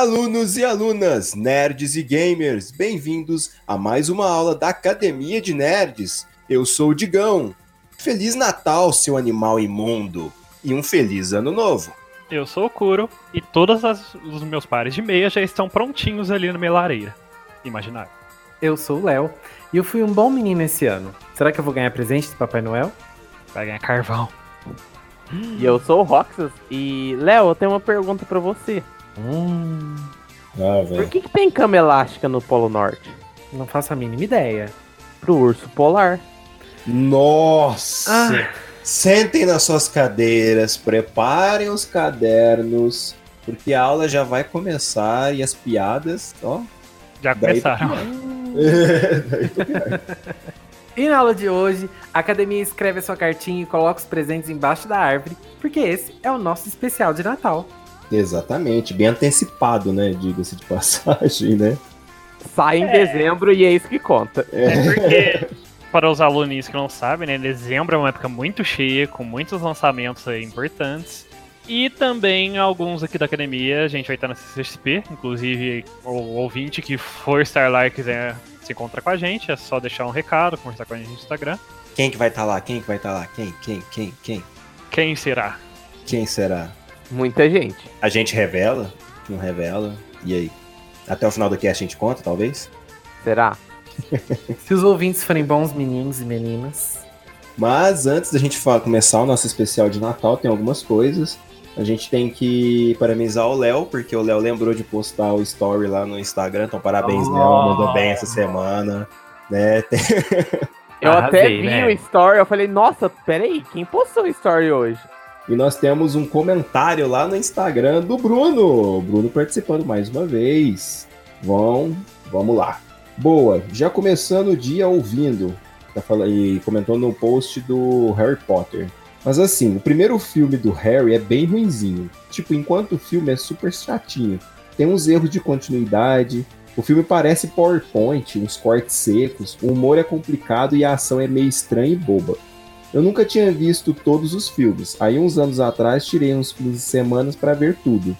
Alunos e alunas, nerds e gamers, bem-vindos a mais uma aula da Academia de Nerds. Eu sou o Digão. Feliz Natal, seu animal imundo, e um feliz ano novo. Eu sou o Kuro e todos os meus pares de meia já estão prontinhos ali na minha lareira. Imaginário. Eu sou o Léo e eu fui um bom menino esse ano. Será que eu vou ganhar presente do Papai Noel? Vai ganhar carvão. E eu sou o Roxas. E, Léo, eu tenho uma pergunta pra você. Hum, Ah, Por que, que tem cama elástica no Polo Norte? não faço a mínima ideia. Pro urso polar. Nossa! Ah. Sentem nas suas cadeiras, preparem os cadernos, porque a aula já vai começar e as piadas, ó. Já começaram. Pior. E na aula de hoje, a academia escreve a sua cartinha e coloca os presentes embaixo da árvore, porque esse é o nosso especial de Natal. Exatamente, bem antecipado, né? Diga-se de passagem, né? Sai em dezembro e é isso que conta. É porque, para os alunos que não sabem, né, dezembro é uma época muito cheia, com muitos lançamentos aí importantes. E também alguns aqui da academia, a gente vai estar na CCXP, inclusive o ouvinte que for estar lá e quiser se encontrar com a gente, é só deixar um recado, conversar com a gente no Instagram. Quem que vai estar lá? Quem que vai estar lá? Quem? Quem? Quem? Quem? Quem será? Quem será? Muita gente. A gente revela? Não revela? E aí? Até o final do cast a gente conta, talvez? Será? Se os ouvintes forem bons meninos e meninas, Mas antes da gente fa- começar o nosso especial de Natal, tem algumas coisas. A gente tem que parabenizar o Léo, porque o Léo lembrou de postar o story lá no Instagram. Então, parabéns, Oh. Léo. Mandou bem essa semana. Né? Tem- Eu até Arrasei, vi né? o story, eu falei, nossa, peraí, quem postou o story hoje? E nós temos um comentário lá no Instagram do Bruno. O Bruno participando mais uma vez. Vão, vamos lá. Boa, já começando o dia ouvindo. Tá falando, e comentou no post do Harry Potter. Mas assim, o primeiro filme do Harry é bem ruinzinho. Tipo, enquanto o filme é super chatinho. Tem uns erros de continuidade. O filme parece PowerPoint, uns cortes secos. O humor é complicado e a ação é meio estranha e boba. Eu nunca tinha visto todos os filmes. Aí, uns anos atrás, tirei uns fins de semana para ver tudo.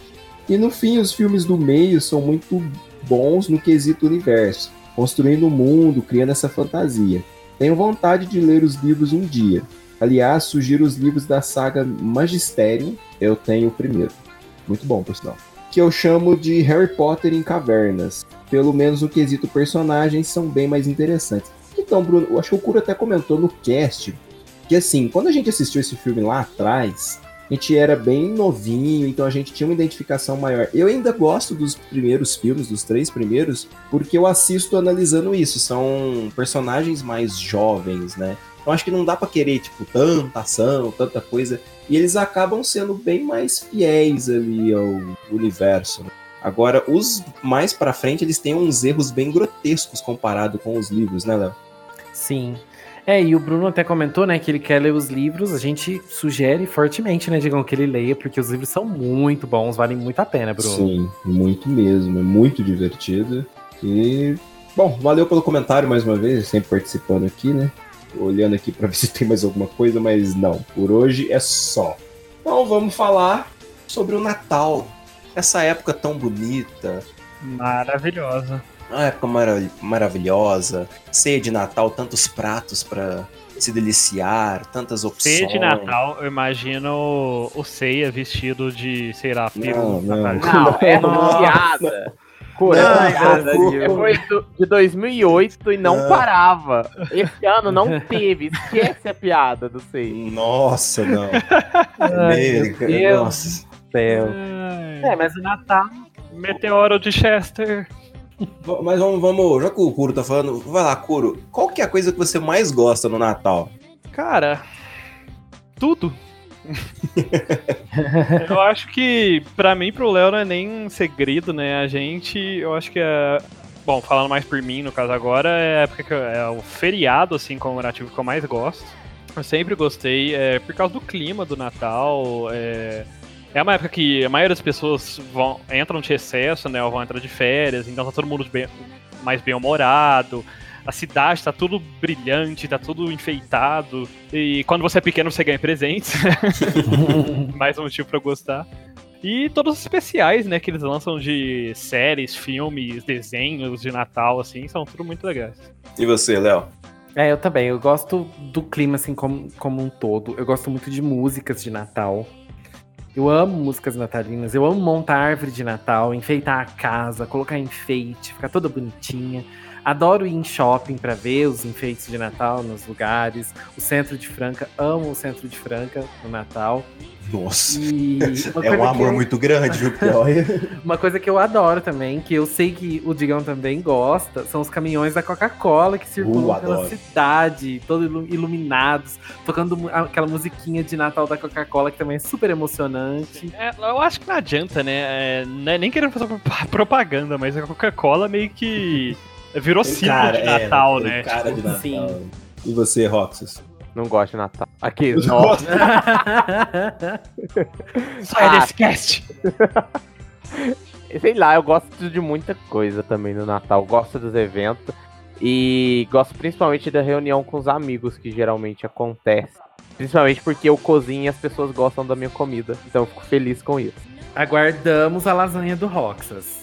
E no fim, os filmes do meio são muito bons no quesito universo, construindo o mundo, criando essa fantasia. Tenho vontade de ler os livros um dia. Aliás, sugiro os livros da saga Magisterium. Eu tenho o primeiro. Muito bom, por sinal. Que eu chamo de Harry Potter em Cavernas. Pelo menos no quesito personagens são bem mais interessantes. Então, Bruno, eu acho que o Curo até comentou no cast que assim, quando a gente assistiu esse filme lá atrás, a gente era bem novinho, então a gente tinha uma identificação maior. Eu ainda gosto dos primeiros filmes, dos três primeiros, porque eu assisto analisando isso. São personagens mais jovens, né? Então acho que não dá pra querer, tipo, tanta ação, tanta coisa. E eles acabam sendo bem mais fiéis ali ao universo. né? Agora, os mais pra frente, eles têm uns erros bem grotescos comparado com os livros, né, Léo? sim. É, e o Bruno até comentou, né, que ele quer ler os livros. A gente sugere fortemente, né, Digão, que ele leia, porque os livros são muito bons, valem muito a pena, Bruno. Sim, muito mesmo. É muito divertido. E, bom, valeu pelo comentário mais uma vez, sempre participando aqui, né? Olhando aqui pra ver se tem mais alguma coisa, mas não. Por hoje é só. Então vamos falar sobre o Natal. Essa época tão bonita, Maravilhosa. Uma época mara- maravilhosa, ceia de Natal, tantos pratos pra se deliciar, tantas opções. Ceia de Natal, eu imagino o Ceia vestido de, sei lá, Não, peru não. Não, é Nossa. piada. Cura, Não, é piada. não. É, Foi de 2008 e não Não. parava. Esse ano não teve. Esquece a piada do Sei. Nossa, não. Ai, Meu meu Deus Nossa. do céu. É, mas o Natal. Meteoro de Chester. Mas vamos, vamos, já que o Kuro tá falando, vai lá, Kuro, qual que é a coisa que você mais gosta no Natal? Cara, tudo. eu acho que pra mim e pro Léo não é nem um segredo, né? A gente, eu acho que é. Bom, falando mais por mim, no caso agora, é a época que eu- é o feriado, assim, comemorativo que eu mais gosto. Eu sempre gostei, é, por causa do clima do Natal. É, é uma época que a maioria das pessoas vão, entram de recesso, né? Ou vão entrar de férias, então tá todo mundo bem- mais bem-humorado. A cidade tá tudo brilhante, tá tudo enfeitado. E quando você é pequeno, você ganha presentes. Mais um motivo pra eu gostar. E todos os especiais, né, que eles lançam de séries, filmes, desenhos de Natal, assim, são tudo muito legais. E você, Léo? É, eu também. Eu gosto do clima, assim, como, como um todo. Eu gosto muito de músicas de Natal. Eu amo músicas natalinas. Eu amo montar árvore de Natal, enfeitar a casa, colocar enfeite, ficar toda bonitinha. Adoro ir em shopping para ver os enfeites de Natal nos lugares. O centro de Franca, amo o centro de Franca no Natal. Nossa. É um amor eu- muito grande, viu? Uma coisa que eu adoro também, que eu sei que o Digão também gosta, são os caminhões da Coca-Cola que circulam Uh, pela adoro. cidade, todos ilu- iluminados, tocando aquela musiquinha de Natal da Coca-Cola que também é super emocionante. É, eu acho que não adianta, né? É, não é nem querendo fazer pro- propaganda, mas a Coca-Cola meio que virou símbolo de é, Natal, tem né? Cara de Natal. Sim. E você, Roxas? Não gosto de Natal. Aqui, Nossa. Sai Ah. desse cast! Sei lá, eu gosto de muita coisa também no Natal. Gosto dos eventos. E gosto principalmente da reunião com os amigos, que geralmente acontece. Principalmente porque eu cozinho e as pessoas gostam da minha comida. Então eu fico feliz com isso. Aguardamos a lasanha do Roxas.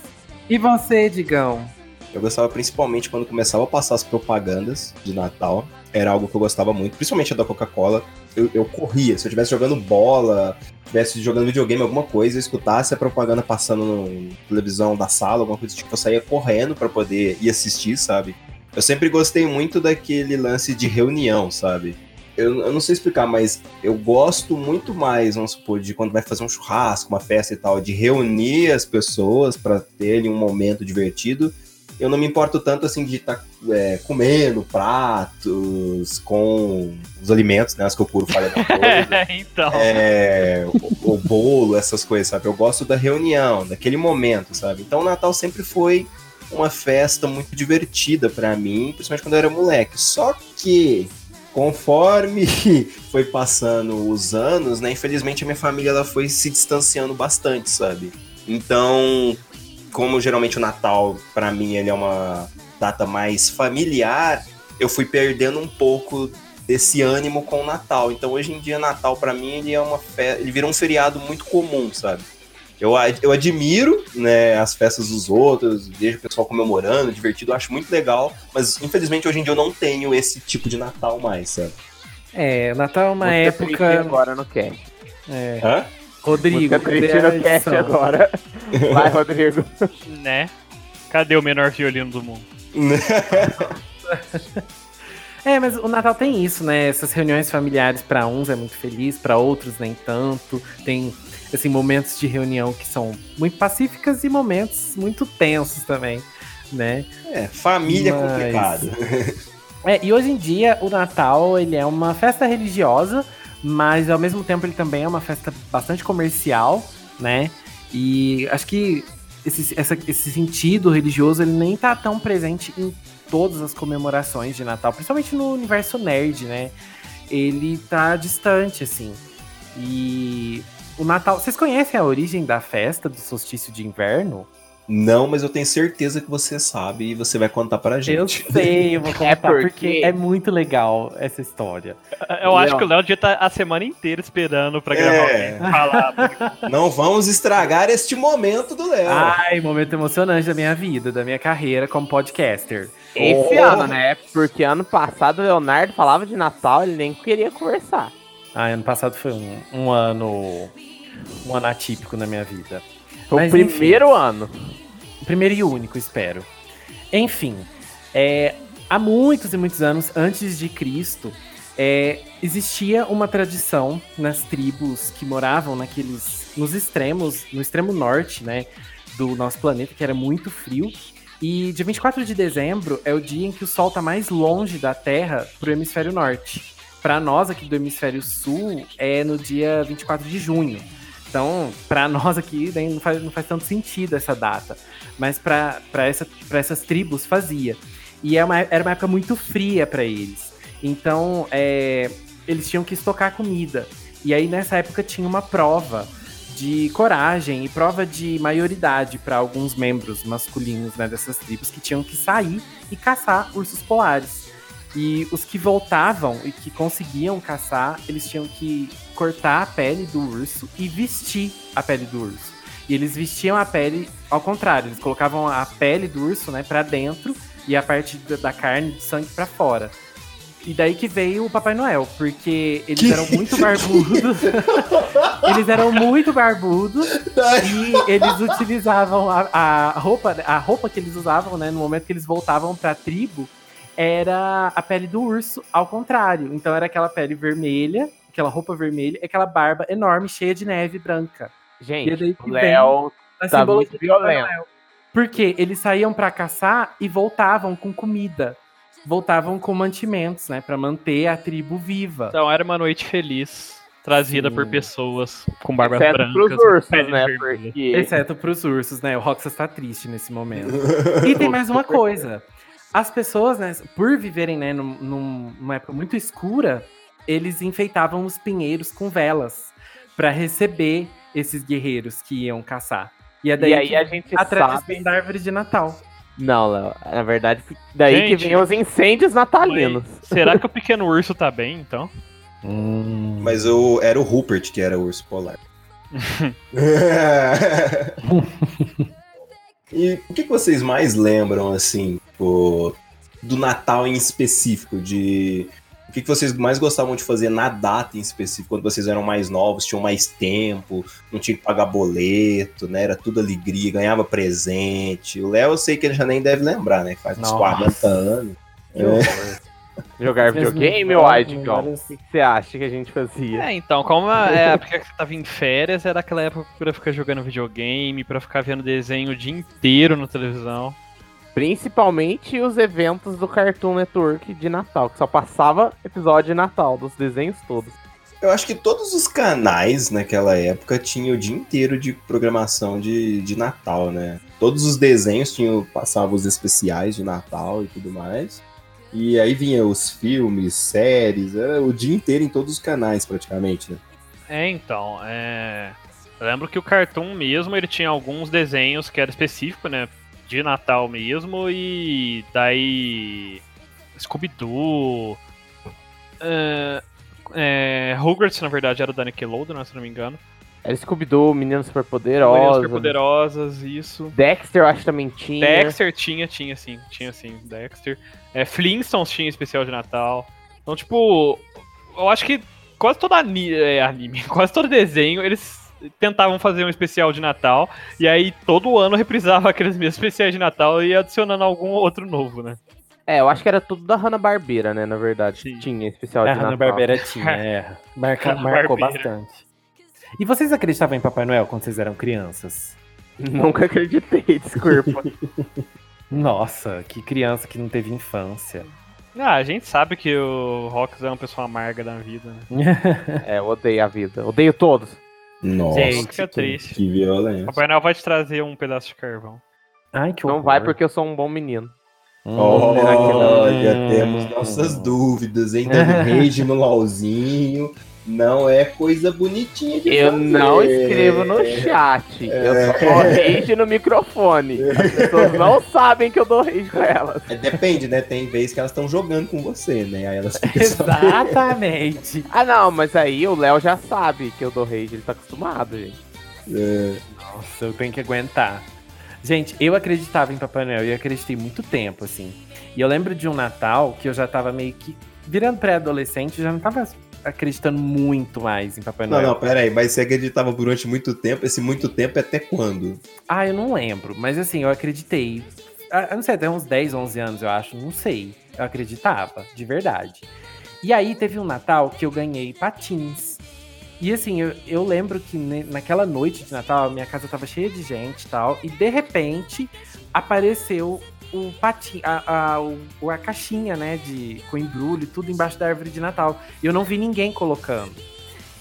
E você, Digão? Eu gostava principalmente quando começava a passar as propagandas de Natal. Era algo que eu gostava muito, principalmente a da Coca-Cola. Eu, eu corria. Se eu estivesse jogando bola, estivesse jogando videogame, alguma coisa, eu escutasse a propaganda passando na televisão da sala, alguma coisa tipo, eu saía correndo pra poder ir assistir, sabe? Eu sempre gostei muito daquele lance de reunião, sabe? Eu, eu não sei explicar, mas eu gosto muito mais, vamos supor, de quando vai fazer um churrasco, uma festa e tal, de reunir as pessoas pra terem um momento divertido. Eu não me importo tanto assim de estar comendo pratos com os alimentos, né? As que eu puro falha da coisa. então. é, o, o bolo, essas coisas, sabe? Eu gosto da reunião, daquele momento, sabe? Então o Natal sempre foi uma festa muito divertida pra mim, principalmente quando eu era moleque. Só que conforme foi passando os anos, né, infelizmente a minha família ela foi se distanciando bastante, sabe? Então, como geralmente o Natal pra mim ele é uma data mais familiar, eu fui perdendo um pouco desse ânimo com o Natal. Então hoje em dia Natal pra mim ele é uma fe... ele virou um feriado muito comum, sabe? Eu, eu admiro né, as festas dos outros, vejo o pessoal comemorando, divertido, acho muito legal, mas infelizmente hoje em dia eu não tenho esse tipo de Natal mais, sabe? É, Natal é uma triste época. agora no cast. É, Hã? Rodrigo, Música cadê triste a no cast agora. Vai, Rodrigo. Né? Cadê o menor violino do mundo? É, mas o Natal tem isso, né? Essas reuniões familiares pra uns é muito feliz, pra outros nem tanto. Tem assim momentos de reunião que são muito pacíficas e momentos muito tensos também, né? É, família é Mas- complicado. É, e hoje em dia o Natal ele é uma festa religiosa, mas ao mesmo tempo ele também é uma festa bastante comercial, né? E acho que esse, essa- esse sentido religioso ele nem tá tão presente em todas as comemorações de Natal, principalmente no universo nerd, né? Ele tá distante, assim. E o Natal. Vocês conhecem a origem da festa do solstício de inverno? Não, mas eu tenho certeza que você sabe e você vai contar pra Eu gente. sei, eu vou contar, porque- porque é muito legal essa história. Eu acho Léo. que o Léo devia estar a semana inteira esperando pra gravar É. alguém falar. Não vamos estragar este momento do Léo. Ai, momento emocionante da minha vida, da minha carreira como podcaster. Esse Oh. ano, né? Porque ano passado o Leonardo falava de Natal, ele nem queria conversar. Ai, ano passado foi um, um ano. Um ano atípico na minha vida. Foi o primeiro ano. Primeiro e único, espero. Enfim, é, há muitos e muitos anos antes de Cristo, é, existia uma tradição nas tribos que moravam naqueles. nos extremos, no extremo norte, né? Do nosso planeta, que era muito frio. E dia 24 de dezembro é o dia em que o Sol está mais longe da Terra pro hemisfério norte. Para nós aqui do hemisfério sul é no dia 24 de junho. Então, para nós aqui né, não faz, não faz tanto sentido essa data. Mas para essa, essas tribos fazia. E é uma- era uma época muito fria para eles. Então, é, eles tinham que estocar comida. E aí, nessa época, tinha uma prova de coragem e prova de maioridade para alguns membros masculinos né, dessas tribos que tinham que sair e caçar ursos polares. E os que voltavam e que conseguiam caçar, eles tinham que cortar a pele do urso e vestir a pele do urso. E eles vestiam a pele ao contrário, eles colocavam a pele do urso, né, para dentro e a parte da, carne, do sangue para fora. E daí que veio o Papai Noel, porque eles que? eram muito barbudos. eles eram muito barbudos e eles utilizavam a, a, roupa, a roupa que eles usavam, né, no momento que eles voltavam para a tribo, era a pele do urso ao contrário. Então era aquela pele vermelha, aquela roupa vermelha, aquela barba enorme cheia de neve branca. Gente, o Léo tá muito violento. Porque eles saíam para caçar e voltavam com comida. Voltavam com mantimentos, né? para manter a tribo viva. Então era uma noite feliz. Trazida Sim. por pessoas com barbas Exceto brancas. Pros ursos, né? Porque... Exceto pros ursos, né? O Roxas tá triste nesse momento. e tem mais uma coisa. As pessoas, né, por viverem né, num, numa época muito escura, eles enfeitavam os pinheiros com velas para receber esses guerreiros que iam caçar. E, é daí e aí a gente a sabe... da árvore de Natal. Não, Léo, na verdade, daí gente, que vem os incêndios natalinos. Será que o pequeno urso tá bem, então? Hum. Mas o, era o Rupert que era o urso polar. e o que, que vocês mais lembram, assim, tipo, do Natal em específico? De o que, que vocês mais gostavam de fazer na data em específico, quando vocês eram mais novos, tinham mais tempo, não tinha que pagar boleto, né? Era tudo alegria, ganhava presente. O Léo eu sei que ele já nem deve lembrar, né? Faz uns 40 anos. É. Jogar videogame ou Idcom? O que você acha que a gente fazia? É, então, como é a época que você tava em férias, era aquela época pra ficar jogando videogame, pra ficar vendo desenho o dia inteiro na televisão. Principalmente os eventos do Cartoon Network de Natal, que só passava episódio de Natal, dos desenhos todos. Eu acho que todos os canais naquela época tinham o dia inteiro de programação de, de Natal, né? Todos os desenhos tinham, passavam os especiais de Natal e tudo mais. E aí vinha os filmes, séries, era o dia inteiro em todos os canais praticamente, né? É, então, é... Eu lembro que o Cartoon mesmo, ele tinha alguns desenhos que era específico, né? De Natal mesmo e daí Scooby-Doo. É, Rugrats, na verdade, era da Nickelodeon, se não me engano. Era Scooby-Doo, Meninas Superpoderosas. Meninas Superpoderosas, isso. Dexter, eu acho que também tinha. Dexter tinha, tinha sim, tinha sim, Dexter. É, Flintstones tinha especial de Natal. Então, tipo, eu acho que quase todo anime, é, anime quase todo desenho, eles tentavam fazer um especial de Natal, e aí todo ano reprisava aqueles mesmos especiais de Natal e ia adicionando algum outro novo, né? É, eu acho que era tudo da Hanna-Barbera, né, na verdade. Sim. Tinha especial é, de Natal. A Hanna-Barbera tinha, é. Marca, marcou bastante. E vocês acreditavam em Papai Noel quando vocês eram crianças? Nunca acreditei, desculpa. Nossa, que criança que não teve infância. Ah, a gente sabe que o Rox é uma pessoa amarga da vida, né? é, eu odeio a vida. Odeio todos. Nossa, Gente, que, triste. Que violência. Papai Noel vai te trazer um pedaço de carvão. Ai, que Não vai porque eu sou um bom menino. Hum, Olha, temos nossas dúvidas, hein? Dando rage no LOLzinho. Não é coisa bonitinha de Eu fazer. não escrevo no chat. É. Eu só dou rage no microfone. As pessoas não sabem que eu dou rage com elas. É, depende, né? Tem vezes que elas estão jogando com você, né? Aí elas Exatamente. ah, não, mas aí o Léo já sabe que eu dou rage. Ele tá acostumado, gente. É. Nossa, eu tenho que aguentar. Gente, eu acreditava em Papai Noel e acreditei muito tempo, assim. E eu lembro de um Natal que eu já tava meio que virando pré-adolescente, já não tava acreditando muito mais em Papai Noel. Não, não, pera aí, mas você acreditava durante muito tempo, esse muito tempo é até quando? Ah, eu não lembro, mas assim, eu acreditei. Ah, eu não sei, até uns 10, 11 anos, eu acho, não sei. Eu acreditava, de verdade. E aí teve um Natal que eu ganhei patins. E assim, eu, eu lembro que naquela noite de Natal, minha casa tava cheia de gente e tal, e de repente apareceu o patinho, a, a, o, a caixinha, né, de, com embrulho, tudo embaixo da árvore de Natal. E eu não vi ninguém colocando.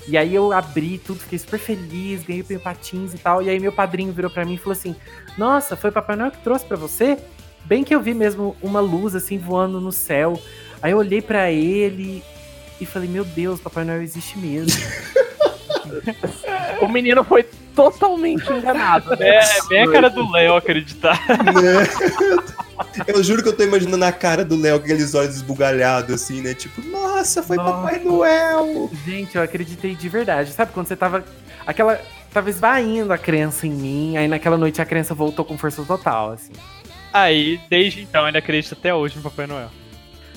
E aí eu abri tudo, fiquei super feliz, ganhei meu patins e tal. E aí meu padrinho virou para mim e falou assim: Nossa, foi o Papai Noel que trouxe para você? Bem que eu vi mesmo uma luz assim voando no céu. Aí eu olhei para ele e falei: Meu Deus, Papai Noel existe mesmo. o menino foi totalmente enganado. Né? É, é bem a cara do Léo acreditar. Eu juro que eu tô imaginando a cara do Léo com aqueles olhos esbugalhados, assim, né? Tipo, nossa, foi Nossa. Papai Noel! Gente, eu acreditei de verdade. Sabe quando você tava. Aquela. Tava esvaindo a crença em mim, aí naquela noite a crença voltou com força total, assim. Aí, desde então, ele acredita até hoje no Papai Noel.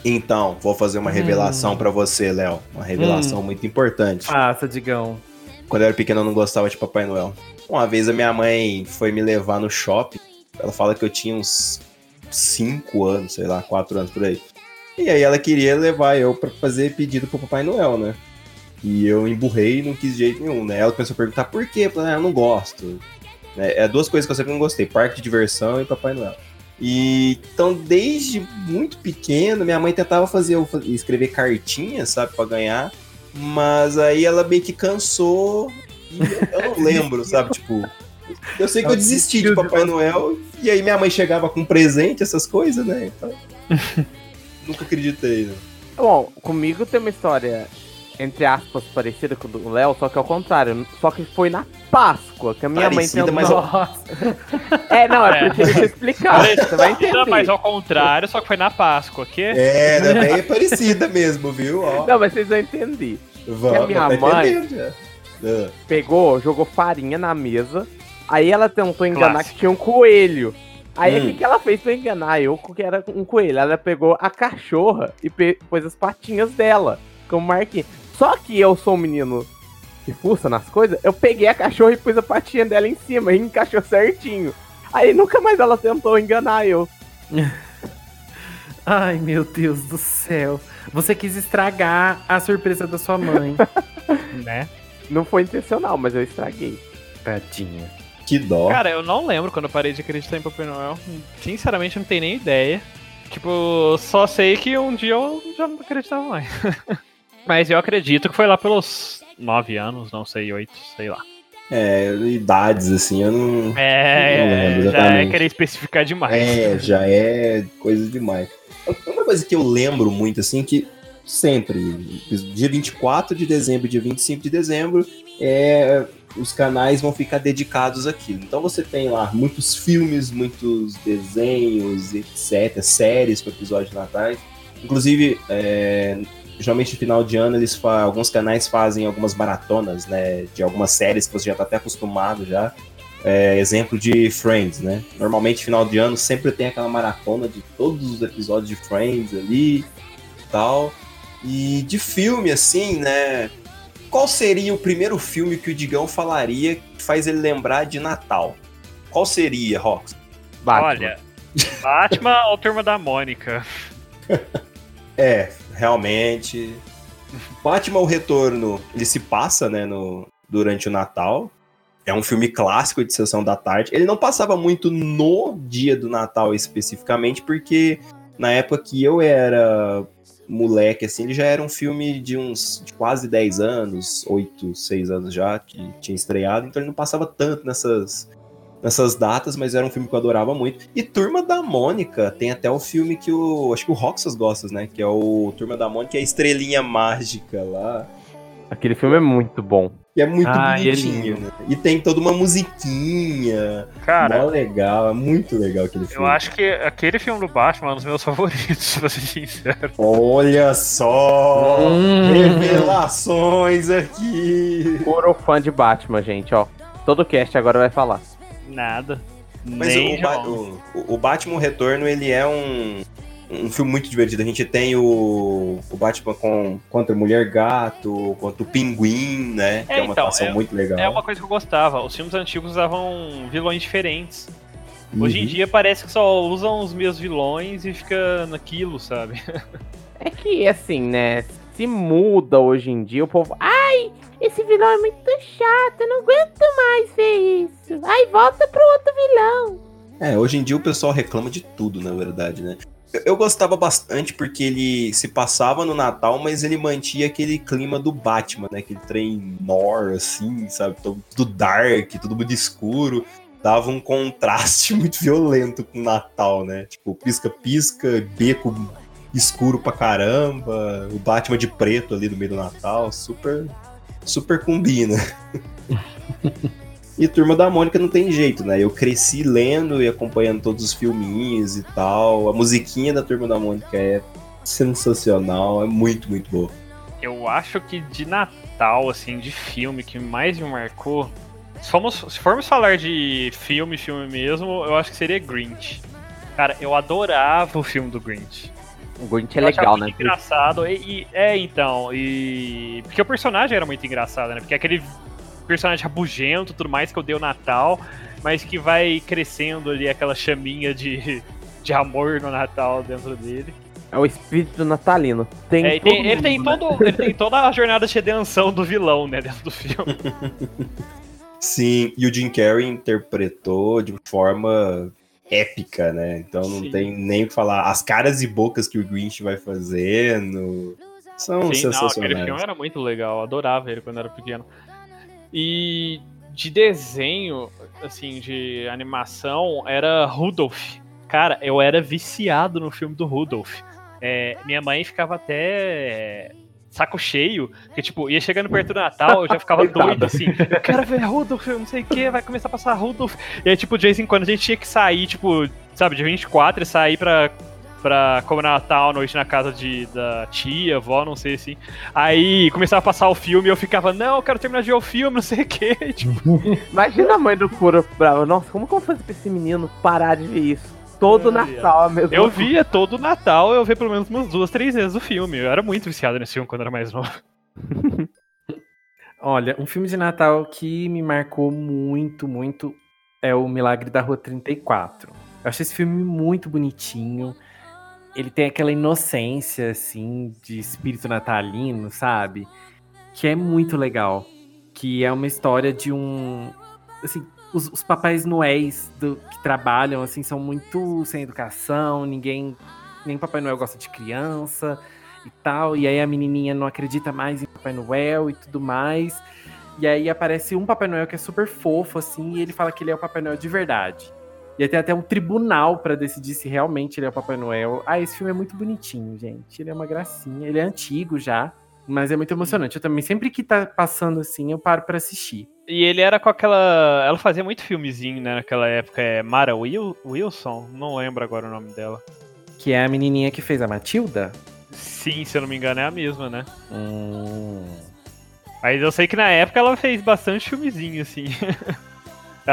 Então, vou fazer uma revelação Hum. pra você, Léo. Uma revelação muito importante. Faça, Digão. Quando eu era pequeno, eu não gostava de Papai Noel. Uma vez a minha mãe foi me levar no shopping. Ela fala que eu tinha uns 5 anos, sei lá, 4 anos por aí. E aí ela queria levar eu pra fazer pedido pro Papai Noel, né? E eu emburrei e não quis de jeito nenhum, né? Ela começou a perguntar por quê? Eu falei, ah, eu não gosto. Né? É duas coisas que eu sempre não gostei: parque de diversão e Papai Noel. E então, desde muito pequeno, minha mãe tentava fazer eu escrever cartinhas, sabe, pra ganhar. Mas aí ela meio que cansou e eu, eu não lembro, sabe? Tipo, eu sei que eu desisti de Papai Noel e aí minha mãe chegava com presente, essas coisas, né? Então, nunca acreditei, né? Bom, comigo tem uma história, entre aspas, parecida com o do Léo, só que ao contrário. Só que foi na Páscoa, que a minha Parecida, mãe mas tentou... Nossa. É, não, é, É. deixa eu explicar. Você vai entender. Mas ao contrário, só que foi na Páscoa, que É, também é parecida mesmo, viu? Ó, Não, mas vocês vão entender. Vamos, minha tá mãe- entendendo já. Ah, Pegou, jogou farinha na mesa. Aí ela tentou enganar Clássico. que tinha um coelho. Aí o Hum. que, que ela fez pra enganar eu que era um coelho? Ela pegou a cachorra e pôs as patinhas dela como marquinha. Só que eu sou um menino que fuça nas coisas, eu peguei a cachorra e pus a patinha dela em cima e encaixou certinho. Aí nunca mais ela tentou enganar eu. Ai, meu Deus do céu. Você quis estragar a surpresa da sua mãe. né? Não foi intencional, mas eu estraguei. Tadinha. que dó. Cara, eu não lembro quando eu parei de acreditar em Papai Noel. Sinceramente, eu não tenho nem ideia. Tipo, só sei que um dia eu já não acreditava mais. Mas eu acredito que foi lá pelos nove anos, não sei, oito, sei lá. É, idades, assim, eu não. Não lembro É, já é querer especificar demais. É, já é coisa demais. Uma coisa que eu lembro muito, assim, que sempre, dia 24 de dezembro e dia 25 de dezembro, é, os canais vão ficar dedicados àquilo. Então você tem lá muitos filmes, muitos desenhos, etc., séries com episódios Natal. Inclusive, é, geralmente no final de ano, eles alguns canais fazem algumas maratonas, né, de algumas séries que você já está até acostumado já. É, exemplo de Friends, né? Normalmente, final de ano, sempre tem aquela maratona de todos os episódios de Friends ali e tal. E de filme, assim, né? Qual seria o primeiro filme que o Digão falaria que faz ele lembrar de Natal? Qual seria, Rox? Batman. Olha, Batman ou Turma da Mônica? É, realmente. Batman o Retorno, ele se passa, né, no, durante o Natal. É um filme clássico de sessão da tarde. Ele não passava muito no dia do Natal especificamente, porque na época que eu era moleque, assim, ele já era um filme de uns de quase 10 anos, 8, 6 anos já, que tinha estreado, então ele não passava tanto nessas, nessas datas, mas era um filme que eu adorava muito. E Turma da Mônica, tem até o filme que o. Acho que o Roxas gosta, né? Que é o Turma da Mônica, é a estrelinha mágica lá. Aquele filme é muito bom. Que é muito Ah, e é bonitinho, né? E tem toda uma musiquinha. Cara, mó legal, é muito legal aquele filme. eu acho que aquele filme do Batman é um dos meus favoritos, pra ser sincero. Olha só! Hum. Revelações aqui! Puro fã de Batman, gente, ó. Todo cast agora vai falar. Nada. Mas Nem o, o, o Batman Retorno, ele é um, um filme muito divertido. A gente tem o, o Batman com, contra a Mulher Gato, contra o Pinguim, né? que É, é uma então, atuação é- muito legal. É uma coisa que eu gostava. Os filmes antigos usavam vilões diferentes. Hoje em Uhum. dia parece que só usam os mesmos vilões e fica naquilo, sabe? É que, assim, né? Se muda hoje em dia, o povo. Ai, esse vilão é muito chato, eu não aguento mais ver isso. Ai, volta pro outro vilão. É, hoje em dia o pessoal reclama de tudo, na verdade, né? Eu, gostava bastante porque ele se passava no Natal, mas ele mantinha aquele clima do Batman, né? Aquele trem nor, assim, sabe? Tudo dark, tudo muito escuro. Dava um contraste muito violento com o Natal, né? Tipo, pisca-pisca, beco escuro pra caramba, o Batman de preto ali no meio do Natal, super, super combina. E Turma da Mônica não tem jeito, né? Eu cresci lendo e acompanhando todos os filminhos e tal. A musiquinha da Turma da Mônica é sensacional, é muito, muito boa. Eu acho que de Natal, assim, de filme que mais me marcou. Se formos, se formos falar de filme, filme mesmo, eu acho que seria Grinch. Cara, eu adorava o filme do Grinch. O Grinch é Eu legal, né? muito engraçado. E, e- é, então. E. Porque o personagem era muito engraçado, né? Porque aquele personagem rabugento e tudo mais que eu dei o Natal, mas que vai crescendo ali aquela chaminha de, de amor no Natal dentro dele. É o espírito natalino. Tem É, todo tem- ele, tem né? todo, ele tem toda a jornada de redenção do vilão, né, dentro do filme. Sim, e o Jim Carrey interpretou de forma épica, né? Então não Sim. tem nem o que falar. As caras e bocas que o Grinch vai fazendo são Sim, não, aquele sensacionais. filme era muito legal, adorava ele quando era pequeno. E de desenho, assim, de animação, era Rudolph. Cara, eu era viciado no filme do Rudolph. É, minha mãe ficava até saco cheio, que tipo, ia chegando perto do Natal, eu já ficava doido assim, eu quero ver Rudolph, não sei o que, vai começar a passar Rudolph. E aí, tipo, de vez em quando a gente tinha que sair, tipo, sabe, de 24 e sair pra, pra comemorar Natal à noite na casa de, da tia, avó, não sei assim. Aí começava a passar o filme e eu ficava, não, eu quero terminar de ver o filme, não sei o que. Tipo, Imagina a mãe do Cura brava. Nossa, como que eu vou fazer pra esse menino parar de ver isso? Todo Ai, Natal, a mesma eu via todo Natal, eu via pelo menos umas duas, três vezes o filme. Eu era muito viciado nesse filme quando era mais novo. Olha, um filme de Natal que me marcou muito, muito é o Milagre da Rua 34. Eu achei esse filme muito bonitinho. Ele tem aquela inocência, assim, de espírito natalino, sabe? Que é muito legal. Que é uma história de um. Assim, os, os papais noéis do- que trabalham, assim, são muito sem educação, ninguém. Nem Papai Noel gosta de criança e tal. E aí a menininha não acredita mais em Papai Noel e tudo mais. E aí aparece um Papai Noel que é super fofo, assim, e ele fala que ele é o Papai Noel de verdade. E aí tem até um tribunal pra decidir se realmente ele é o Papai Noel. Ah, esse filme é muito bonitinho, gente. Ele é uma gracinha. Ele é antigo já, mas é muito emocionante. Eu também, sempre que tá passando assim, eu paro pra assistir. E ele era com aquela. Ela fazia muito filmezinho, né, naquela época. É Mara Wil- Wilson? Não lembro agora o nome dela. Que é a menininha que fez a Matilda. Sim, se eu não me engano, é a mesma, né? Hum. Mas eu sei que na época ela fez bastante filmezinho, assim.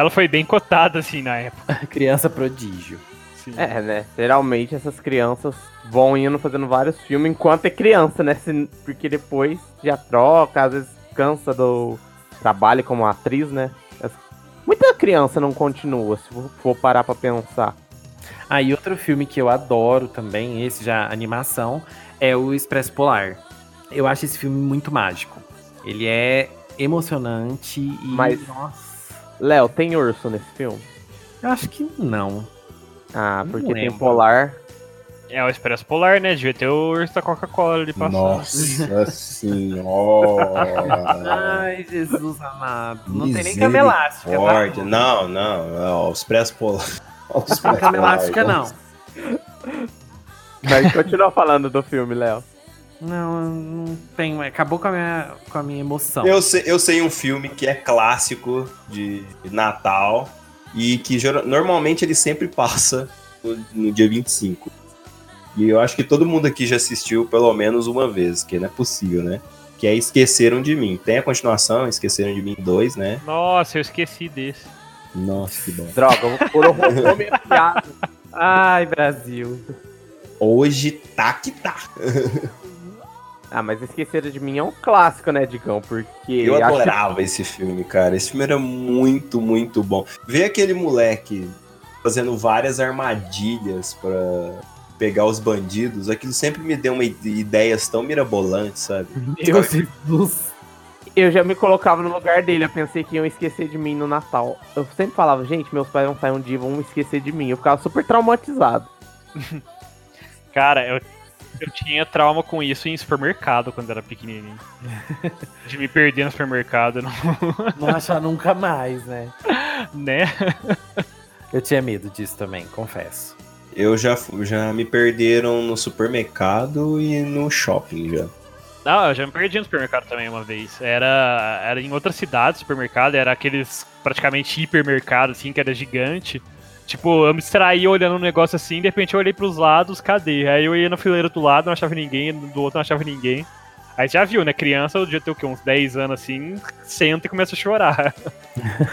ela foi bem cotada, assim, na época. Criança prodígio. Sim. É, né? Geralmente essas crianças vão indo fazendo vários filmes enquanto é criança, né? Porque depois já troca, às vezes cansa do trabalho como atriz, né? Muita criança não continua, se for- for parar pra pensar. Ah, e outro filme que eu adoro também, esse já animação, é o Expresso Polar. Eu acho esse filme muito mágico. Ele é emocionante e. Mas- Nossa. Léo, tem urso nesse filme? Eu acho que não. Ah, Não porque tem lembro. polar. É o Expresso Polar, né? Devia ter o urso da Coca-Cola ali passando. Nossa senhora. Ai, Jesus amado. Não tem nem cama elástica, tá? Não, não. Ó, Os Expresso Polar. Tem Expresso cama elástica, não. Mas continua falando do filme, Léo. Não, não tem. Acabou com a minha, com a minha emoção. Eu sei, eu sei um filme que é clássico de Natal e que normalmente ele sempre passa no, no dia 25. E eu acho que todo mundo aqui já assistiu pelo menos uma vez, que não é possível, né? Que é Esqueceram de Mim. Tem a continuação, Esqueceram de Mim 2, né? Nossa, eu esqueci desse. Nossa, que bom. Droga, eu vou pôr o roubou minha piada. Ai, Brasil. Hoje tá que tá. Ah, mas Esqueceram de Mim é um clássico, né, Digão? Porque Eu acho- adorava esse filme, cara. Esse filme era muito, muito bom. Ver aquele moleque fazendo várias armadilhas pra pegar os bandidos, aquilo sempre me deu uma ide- ideias tão mirabolantes, sabe? Meu Jesus. eu já me colocava no lugar dele. Eu pensei que iam esquecer de mim no Natal. Eu sempre falava, gente, meus pais vão sair um dia e vão esquecer de mim. Eu ficava super traumatizado. Cara, eu, eu tinha trauma com isso em supermercado quando era pequenininho. De me perder no supermercado, não- Não achar nunca mais, né? né? Eu tinha medo disso também, confesso. Eu já, já me perderam no supermercado e no shopping já. Não, eu já me perdi no supermercado também uma vez. Era, era em outra cidade, supermercado, era aqueles praticamente hipermercado, assim, que era gigante. Tipo, eu me distraí olhando um negócio assim, de repente eu olhei pros lados, cadê? Aí eu ia na fileira do lado, não achava ninguém, do outro não achava ninguém. Aí já viu, né? Criança, eu devia ter o quê? Uns 10 anos assim, senta e começa a chorar.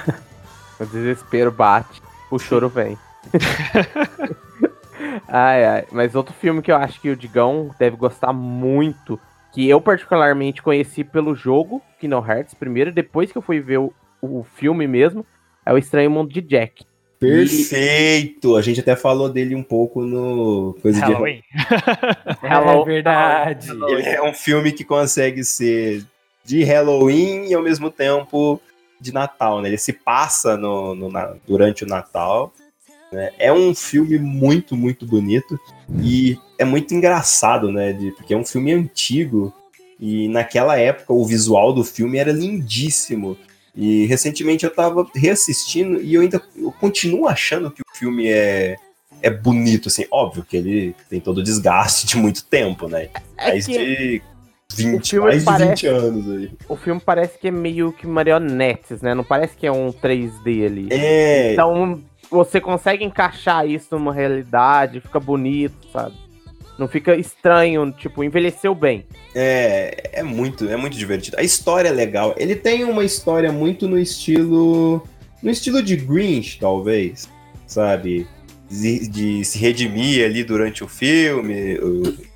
o desespero bate, o choro vem. ai, ai. Mas outro filme que eu acho que o Digão deve gostar muito que eu particularmente conheci pelo jogo Kingdom Hearts primeiro, depois que eu fui ver o, o filme mesmo, é o Estranho Mundo de Jack. Perfeito! A gente até falou dele um pouco no coisa Halloween. de Halloween. É verdade. Ele é um filme que consegue ser de Halloween e ao mesmo tempo de Natal, né? Ele se passa no, no durante o Natal. Né? É um filme muito, muito bonito. E é muito engraçado, né? De, porque é um filme antigo e naquela época o visual do filme era lindíssimo. E recentemente eu tava reassistindo e eu ainda eu continuo achando que o filme é, é bonito, assim. Óbvio que ele tem todo o desgaste de muito tempo, né? É mais de 20, mais parece, de 20 anos aí. O filme parece que é meio que marionetes, né? Não parece que é um 3D ali. É. Então você consegue encaixar isso numa realidade, fica bonito, sabe? Não fica estranho, tipo, envelheceu bem. É, é muito, é muito divertido. A história é legal. Ele tem uma história muito no estilo. No estilo de Grinch, talvez. Sabe? De, de se redimir ali durante o filme,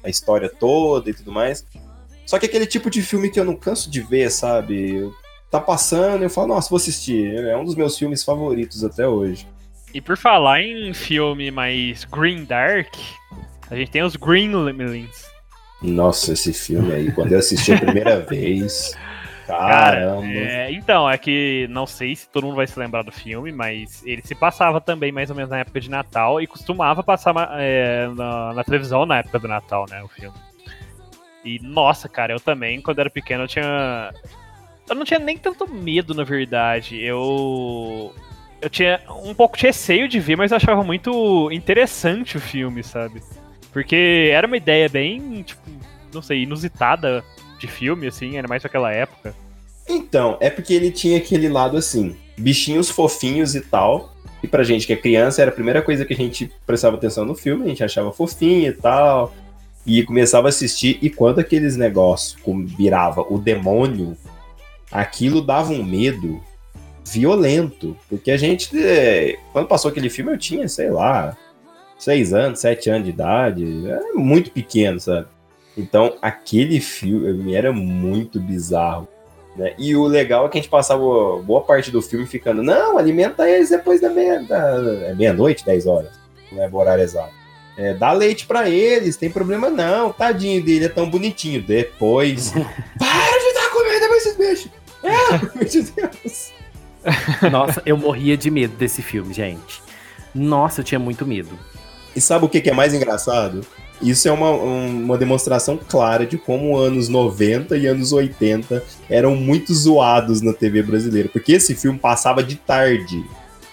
a história toda e tudo mais. Só que aquele tipo de filme que eu não canso de ver, sabe? Tá passando e eu falo, nossa, vou assistir. É um dos meus filmes favoritos até hoje. E por falar em filme mais green dark, a gente tem os Greenlings. Nossa, esse filme aí, quando eu assisti a primeira vez. Caramba. Cara, é, então, é que não sei se todo mundo vai se lembrar do filme, mas ele se passava também mais ou menos na época de Natal e costumava passar é, na, na, televisão na época do Natal, né? O filme. E nossa, cara, eu também, quando era pequeno, eu tinha. Eu não tinha nem tanto medo, na verdade. Eu eu tinha um pouco de receio de ver, mas eu achava muito interessante o filme, sabe? Porque era uma ideia bem, tipo, não sei, inusitada de filme, assim, era mais naquela época. Então, é porque ele tinha aquele lado assim, bichinhos fofinhos e tal. E pra gente que é criança, era a primeira coisa que a gente prestava atenção no filme, a gente achava fofinho e tal. E começava a assistir, e quando aqueles negócios virava o demônio, aquilo dava um medo violento. Porque a gente, é, quando passou aquele filme, eu tinha, sei lá, seis anos, sete anos de idade, era muito pequeno, sabe? Então, aquele filme era muito bizarro. Né? E o legal é que a gente passava boa parte do filme ficando, não, alimenta eles depois da meia-noite, é meia-noite, 10 horas, não é o horário exato. É, dá leite para eles, tem problema não, tadinho dele, é tão bonitinho. Depois, para de dar comida pra esses bichos. É, meu Deus. Nossa, eu morria de medo desse filme, gente. Nossa, eu tinha muito medo. E sabe o que é mais engraçado? Isso é uma, uma demonstração clara de como anos 90 e anos 80 eram muito zoados na TV brasileira. Porque esse filme passava de tarde.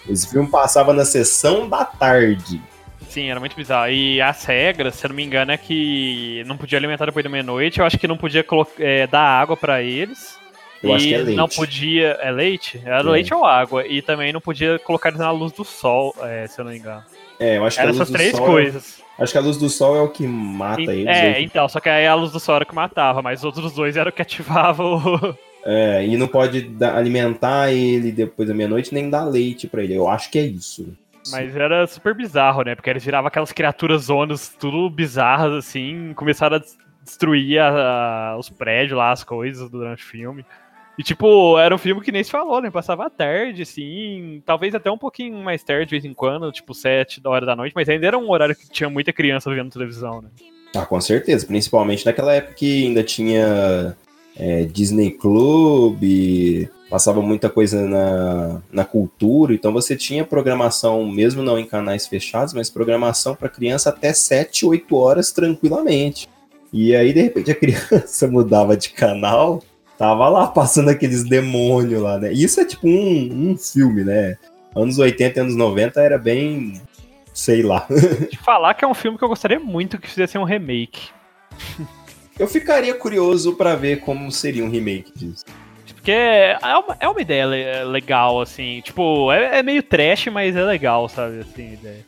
Esse filme passava na sessão da tarde. Sim, era muito bizarro. E as regras, se eu não me engano, é que não podia alimentar depois da meia-noite. Eu acho que não podia é, dar água para eles. Eu e acho que é leite. não podia. É leite? Era é. leite ou água. E também não podia colocar eles na luz do sol, é, se eu não me engano. É, eu acho que Era essas três é coisas. É... Acho que a luz do sol é o que mata e, eles. É, então, só que aí a luz do sol era o que matava, mas os outros dois eram o que ativava o. É, e não pode alimentar ele depois da meia-noite, nem dar leite para ele. Eu acho que é isso. Mas era super bizarro, né? Porque eles viravam aquelas criaturas zonas, tudo bizarras, assim, começaram a destruir a, a, os prédios lá, as coisas durante o filme. E, tipo, era um filme que nem se falou, né? Passava tarde, assim, talvez até um pouquinho mais tarde, de vez em quando, tipo, sete da hora da noite, mas ainda era um horário que tinha muita criança vendo televisão, né? Ah, com certeza. Principalmente naquela época que ainda tinha é, Disney Club, passava muita coisa na, na cultura, então você tinha programação, mesmo não em canais fechados, mas programação para criança até 7, 8 horas tranquilamente. E aí, de repente, a criança mudava de canal Tava lá passando aqueles demônios lá, né? Isso é tipo um, um filme, né? Anos 80 e anos 90 era bem. sei lá. De falar que é um filme que eu gostaria muito que fizesse um remake. Eu ficaria curioso pra ver como seria um remake disso. Porque é uma, é uma ideia le- legal, assim. Tipo, é, é meio trash, mas é legal, sabe? Assim, ideia.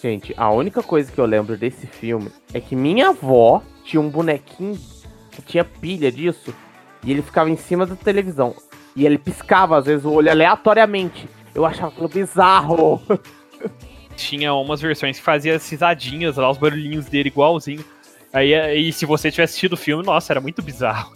Gente, a única coisa que eu lembro desse filme é que minha avó tinha um bonequinho que tinha pilha disso e ele ficava em cima da televisão. E ele piscava, às vezes, o olho aleatoriamente. Eu achava aquilo bizarro. Tinha umas versões que fazia as risadinhas lá, os barulhinhos dele igualzinho. Aí, aí se você tivesse assistido o filme, nossa, era muito bizarro.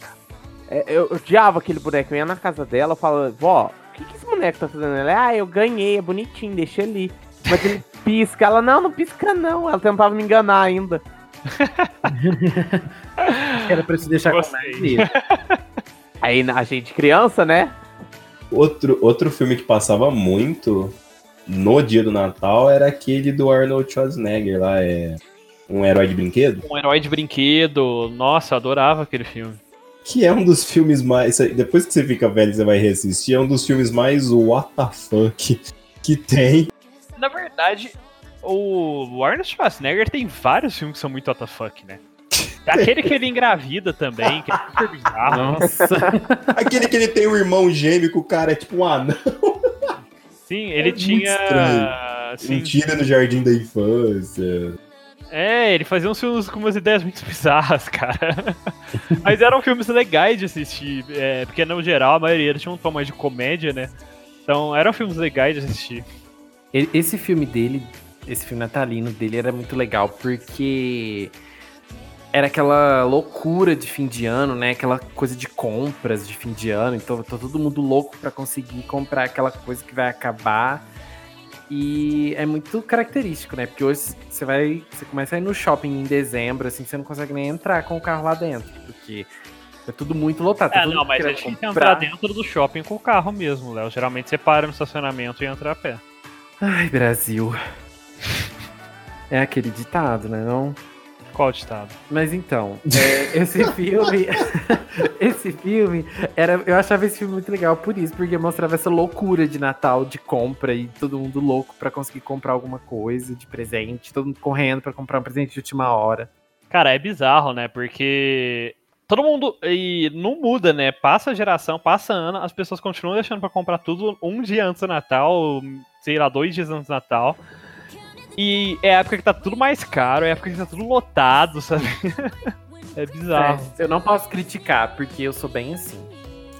É, eu odiava aquele boneco. Eu ia na casa dela, eu falava, vó, o que, que esse boneco tá fazendo? Ela, ah, eu ganhei, é bonitinho, deixa ali. Mas ele pisca. Ela, não, não pisca não. Ela tentava me enganar ainda. Era pra se deixar com Gostei. mais medo. Aí a gente, criança, né? Outro, outro filme que passava muito no dia do Natal era aquele do Arnold Schwarzenegger lá, é um herói de brinquedo, Um herói de brinquedo. Nossa, eu adorava aquele filme. que é um dos filmes mais, depois que você fica velho você vai reassistir, é um dos filmes mais what the fuck que tem. Na verdade, o Arnold Schwarzenegger tem vários filmes que são muito WTF, né? Aquele que ele engravida também, que é super bizarro. Nossa. Aquele que ele tem um irmão gêmeo que o cara é tipo um anão, Sim, ele É tinha. estranho. Assim, mentira no jardim da infância. É, ele fazia uns filmes com umas ideias muito bizarras, cara. Mas eram filmes legais de assistir, é, porque no geral a maioria tinha um tom mais de comédia, né? Então eram filmes legais de assistir. Esse filme dele, esse filme natalino dele era muito legal porque era aquela loucura de fim de ano, né? Aquela coisa de compras de fim de ano. Então tá todo mundo louco pra conseguir comprar aquela coisa que vai acabar. E é muito característico, né? Porque hoje você vai, você começa a ir no shopping em dezembro, assim, você não consegue nem entrar com o carro lá dentro, porque é tudo muito lotado. tá É, não, mas a gente tem que comprar. entrar dentro do shopping com o carro mesmo, Léo. Geralmente você para no estacionamento e entra a pé. Ai, Brasil. É aquele ditado, né? Não? Qual ditado? Mas então, é, esse filme. esse filme. Era, eu achava esse filme muito legal por isso, porque mostrava essa loucura de Natal, de compra, e todo mundo louco pra conseguir comprar alguma coisa de presente, todo mundo correndo pra comprar um presente de última hora. Cara, é bizarro, né? Porque todo mundo. E não muda, né? Passa geração, passa ano, as pessoas continuam deixando pra comprar tudo um dia antes do Natal, sei lá, dois dias antes do Natal. E é a época que tá tudo mais caro, é a época que tá tudo lotado, sabe? é bizarro. É, eu não posso criticar, porque eu sou bem assim.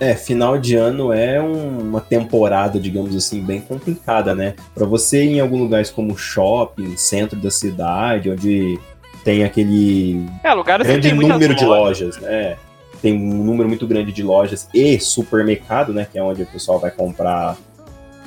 É, final de ano é um- uma temporada, digamos assim, bem complicada, né? Pra você ir em alguns lugares como shopping, centro da cidade, onde tem aquele É, lugares que grande número de lojas. lojas, né? Tem um número muito grande de lojas e supermercado, né? Que é onde o pessoal vai comprar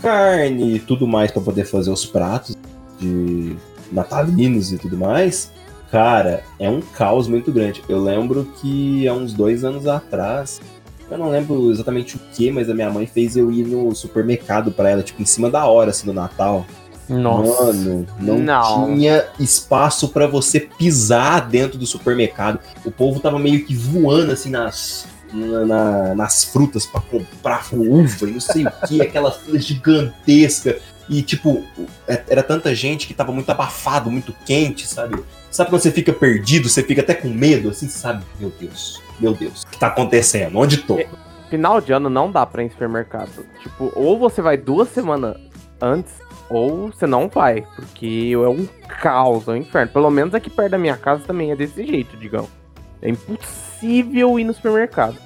carne e tudo mais pra poder fazer os pratos de natalinos e tudo mais. Cara, é um caos muito grande. Eu lembro que há uns dois anos atrás, eu não lembro exatamente o que, mas a minha mãe fez eu ir no supermercado pra ela, tipo, em cima da hora, assim, do Natal. Mano, não, Não. tinha espaço pra você pisar dentro do supermercado. O povo tava meio que voando assim nas, na- na- nas frutas pra comprar uva e não sei o que, aquela fila gigantesca. E tipo, é- era tanta gente que tava muito abafado, muito quente, sabe? Sabe quando você fica perdido, você fica até com medo, assim, sabe? Meu Deus, meu Deus, o que tá acontecendo? Onde tô? Final de ano não dá pra ir em supermercado. Tipo, ou você vai duas semanas antes, ou você não vai. Porque é um caos, é um inferno. Pelo menos aqui perto da minha casa também é desse jeito, digamos. É impossível ir no supermercado.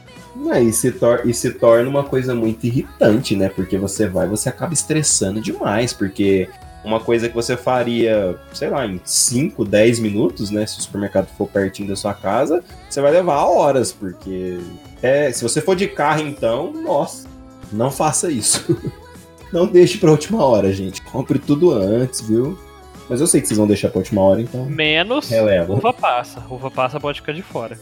É, e, se tor- e se torna uma coisa muito irritante, né? Porque você vai, você acaba estressando demais, porque uma coisa que você faria, sei lá, em 5, 10 minutos, né? Se o supermercado for pertinho da sua casa, você vai levar horas, porque é, se você for de carro, então, nossa, não faça isso. não deixe pra última hora, gente. Compre tudo antes, viu? Mas eu sei que vocês vão deixar pra última hora, então Menos releva. uva passa. Uva passa pode ficar de fora.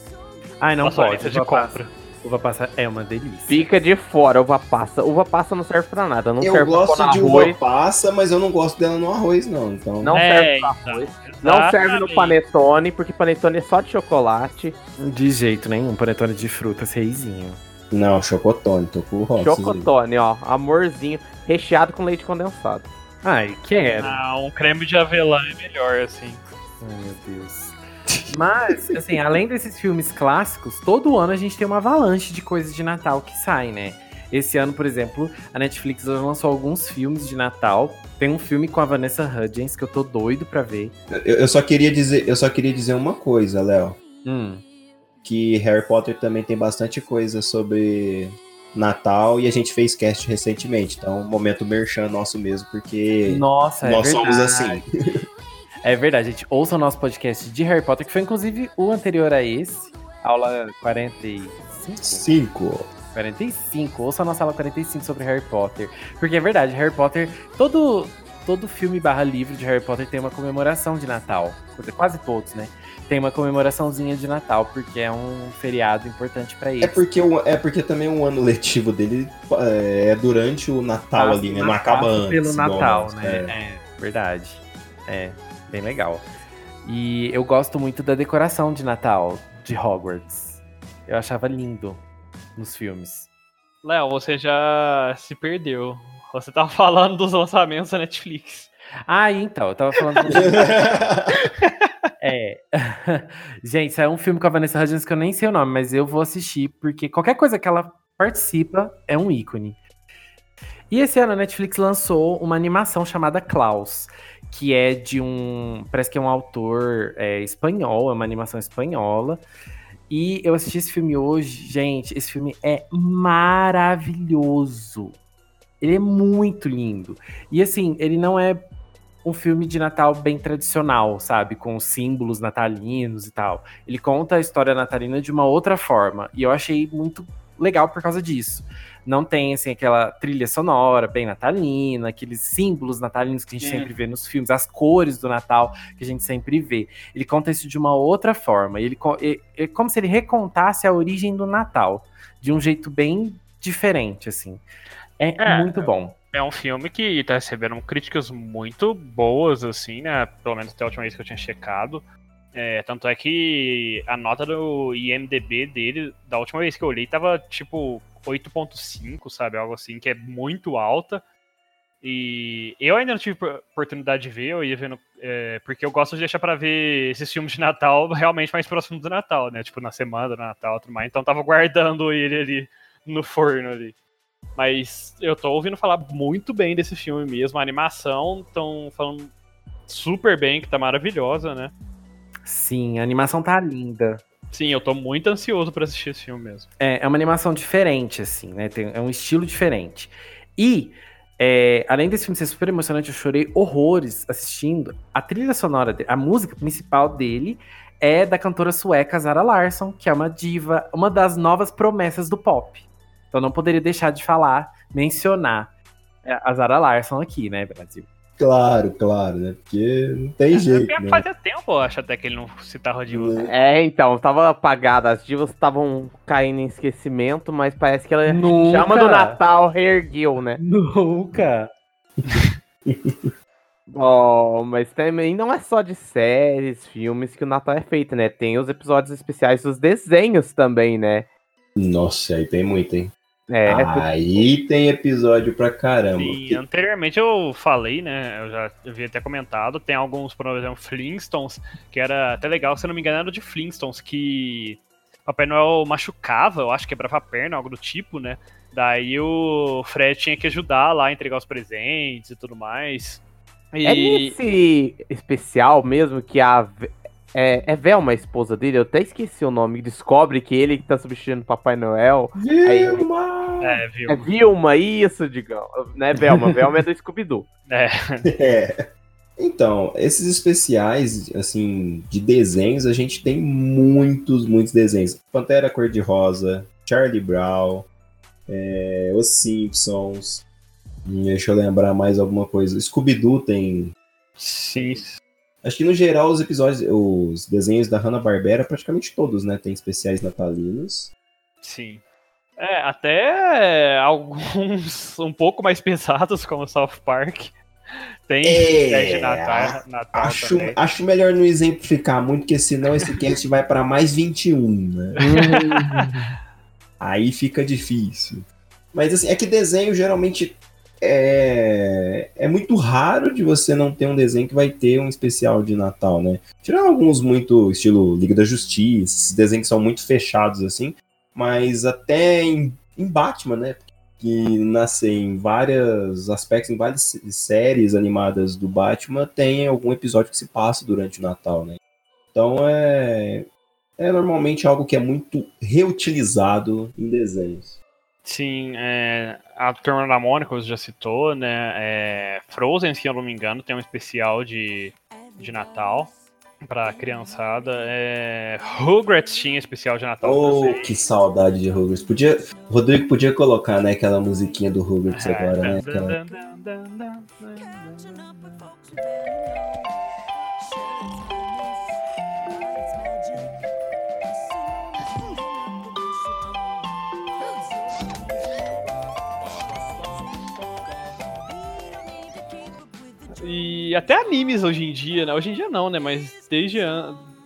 Ai, não sua pode. lista de uva passa- compra. Uva passa é uma delícia. Fica de fora, uva passa. Uva passa não serve pra nada. Não Eu serve pra gosto no de arroz. uva passa, mas eu não gosto dela no arroz, não. Então, Não É, serve pra então, arroz. Não serve no panetone, porque panetone é só de chocolate. De jeito nenhum, panetone de frutas, reizinho. não chocotone, tô com o. Chocotone, ó. Amorzinho, recheado com leite condensado. Ai, quero. Ah, um creme de avelã é melhor, assim. Ai, meu Deus. Mas, assim, além desses filmes clássicos, todo ano a gente tem uma avalanche de coisas de Natal que sai, né? Esse ano, por exemplo, a Netflix lançou alguns filmes de Natal. Tem um filme com a Vanessa Hudgens que eu tô doido pra ver. Eu, eu só queria dizer, eu só queria dizer uma coisa, Léo. Hum. Que Harry Potter também tem bastante coisa sobre Natal e a gente fez cast recentemente. Então, momento merchan nosso mesmo, porque Nossa, é nós somos verdade. assim. É verdade, gente. Ouça o nosso podcast de Harry Potter, que foi inclusive o anterior a esse. Aula 45? Cinco. 45. Ouça a nossa aula 45 sobre Harry Potter. Porque é verdade, Harry Potter. Todo, todo filme barra livro de Harry Potter tem uma comemoração de Natal. Quase todos, né? Tem uma comemoraçãozinha de Natal, porque é um feriado importante pra eles. É porque, é porque também o ano letivo dele é, é durante o Natal Passa- ali, né? Não acaba antes. Pelo Natal, né? é. É, verdade. É, bem legal. E eu gosto muito da decoração de Natal de Hogwarts. Eu achava lindo nos filmes. Léo, você já se perdeu. Você tava falando dos lançamentos da Netflix. Ah, então, eu tava falando. é. Gente, é um filme com a Vanessa Hudgens que eu nem sei o nome, mas eu vou assistir, porque qualquer coisa que ela participa é um ícone. E esse ano a Netflix lançou uma animação chamada Klaus, que é de um. Parece que é um autor é, espanhol, é uma animação espanhola. E eu assisti esse filme hoje, gente. Esse filme é maravilhoso. Ele é muito lindo. E assim, ele não é um filme de Natal bem tradicional, sabe? Com símbolos natalinos e tal. Ele conta a história natalina de uma outra forma. E eu achei muito legal por causa disso. Não tem, assim, aquela trilha sonora bem natalina, aqueles símbolos natalinos que a gente Hum. sempre vê nos filmes, as cores do Natal que a gente sempre vê. Ele conta isso de uma outra forma. Ele, é, é como se ele recontasse a origem do Natal, de um jeito bem diferente, assim. É, É, muito bom. É um filme que tá recebendo críticas muito boas, assim, né? Pelo menos até a última vez que eu tinha checado. É, tanto é que a nota do IMDB dele, da última vez que eu olhei, tava tipo 8.5, sabe? Algo assim, que é muito alta. E eu ainda não tive por- oportunidade de ver, eu ia vendo. é, porque eu gosto de deixar pra ver esses filmes de Natal realmente mais próximo do Natal, né? Tipo, na semana do Natal e tudo mais. Então tava guardando ele ali no forno ali. Mas eu tô ouvindo falar muito bem desse filme mesmo. A animação estão falando super bem, que tá maravilhosa, né? Sim, a animação tá linda. Sim, eu tô muito ansioso pra assistir esse filme mesmo. É, é uma animação diferente, assim, né? Tem- é um estilo diferente. E, é, além desse filme ser super emocionante, eu chorei horrores assistindo. A trilha sonora, a música principal dele é da cantora sueca Zara Larsson, que é uma diva, uma das novas promessas do pop. Então não poderia deixar de falar, mencionar é, a Zara Larsson aqui, né, Brasil? Claro, claro, né? Porque não tem jeito, Porque né? fazia tempo, eu acho, até que ele não citava de uso. É, então, tava apagada. As divas estavam caindo em esquecimento, mas parece que ela Nunca. chama do Natal reergueu, né? Nunca! Bom, mas também não é só de séries, filmes que o Natal é feito, né? Tem os episódios especiais dos desenhos também, né? Nossa, aí tem muito, hein? É, Aí tem episódio pra caramba. Sim, anteriormente eu falei, né? Eu já havia até comentado. Tem alguns, por exemplo, Flintstones, que era até legal, se eu não me engano, era de Flintstones, que Papai Noel machucava, eu acho, quebrava a perna, algo do tipo, né? Daí o Fred tinha que ajudar lá a entregar os presentes e tudo mais. E é nesse especial mesmo que a. É, é Velma, a esposa dele, eu até esqueci o nome, descobre que ele que tá substituindo o Papai Noel. Vilma! É, viu? É Vilma, isso, digão. Né, Velma? Velma é do Scooby-Doo. É, É. Então, esses especiais, assim, de desenhos, a gente tem muitos, muitos desenhos. Pantera Cor-de-Rosa, Charlie Brown, é, Os Simpsons. Deixa eu lembrar mais alguma coisa. Scooby-Doo tem. sim. Acho que no geral os episódios, os desenhos da Hanna-Barbera, praticamente todos, né? Tem especiais natalinos. Sim. É, até alguns um pouco mais pesados, como South Park. Tem É, especiais de Natal, Natal Acho, também. acho melhor não exemplificar muito, porque senão esse cast vai para mais 21, né? Aí fica difícil. Mas assim, é que desenho geralmente é, é muito raro de você não ter um desenho que vai ter um especial de Natal, né? Tirando alguns muito estilo Liga da Justiça, esses desenhos que são muito fechados assim, mas até em, em Batman, né? Que nasce em vários aspectos, em várias séries animadas do Batman, tem algum episódio que se passa durante o Natal, né? Então é, é normalmente algo que é muito reutilizado em desenhos. Sim, é, a Turma da Mônica você já citou, né? É, Frozen, se eu não me engano, tem um especial de, de Natal pra criançada. É, Rugrats tinha especial de Natal. Oh, que saudade de Rugrats. Podia, Rodrigo podia colocar, né, aquela musiquinha do Rugrats É, agora, né? Aquela... E até animes hoje em dia, né? Hoje em dia não, né? Mas desde,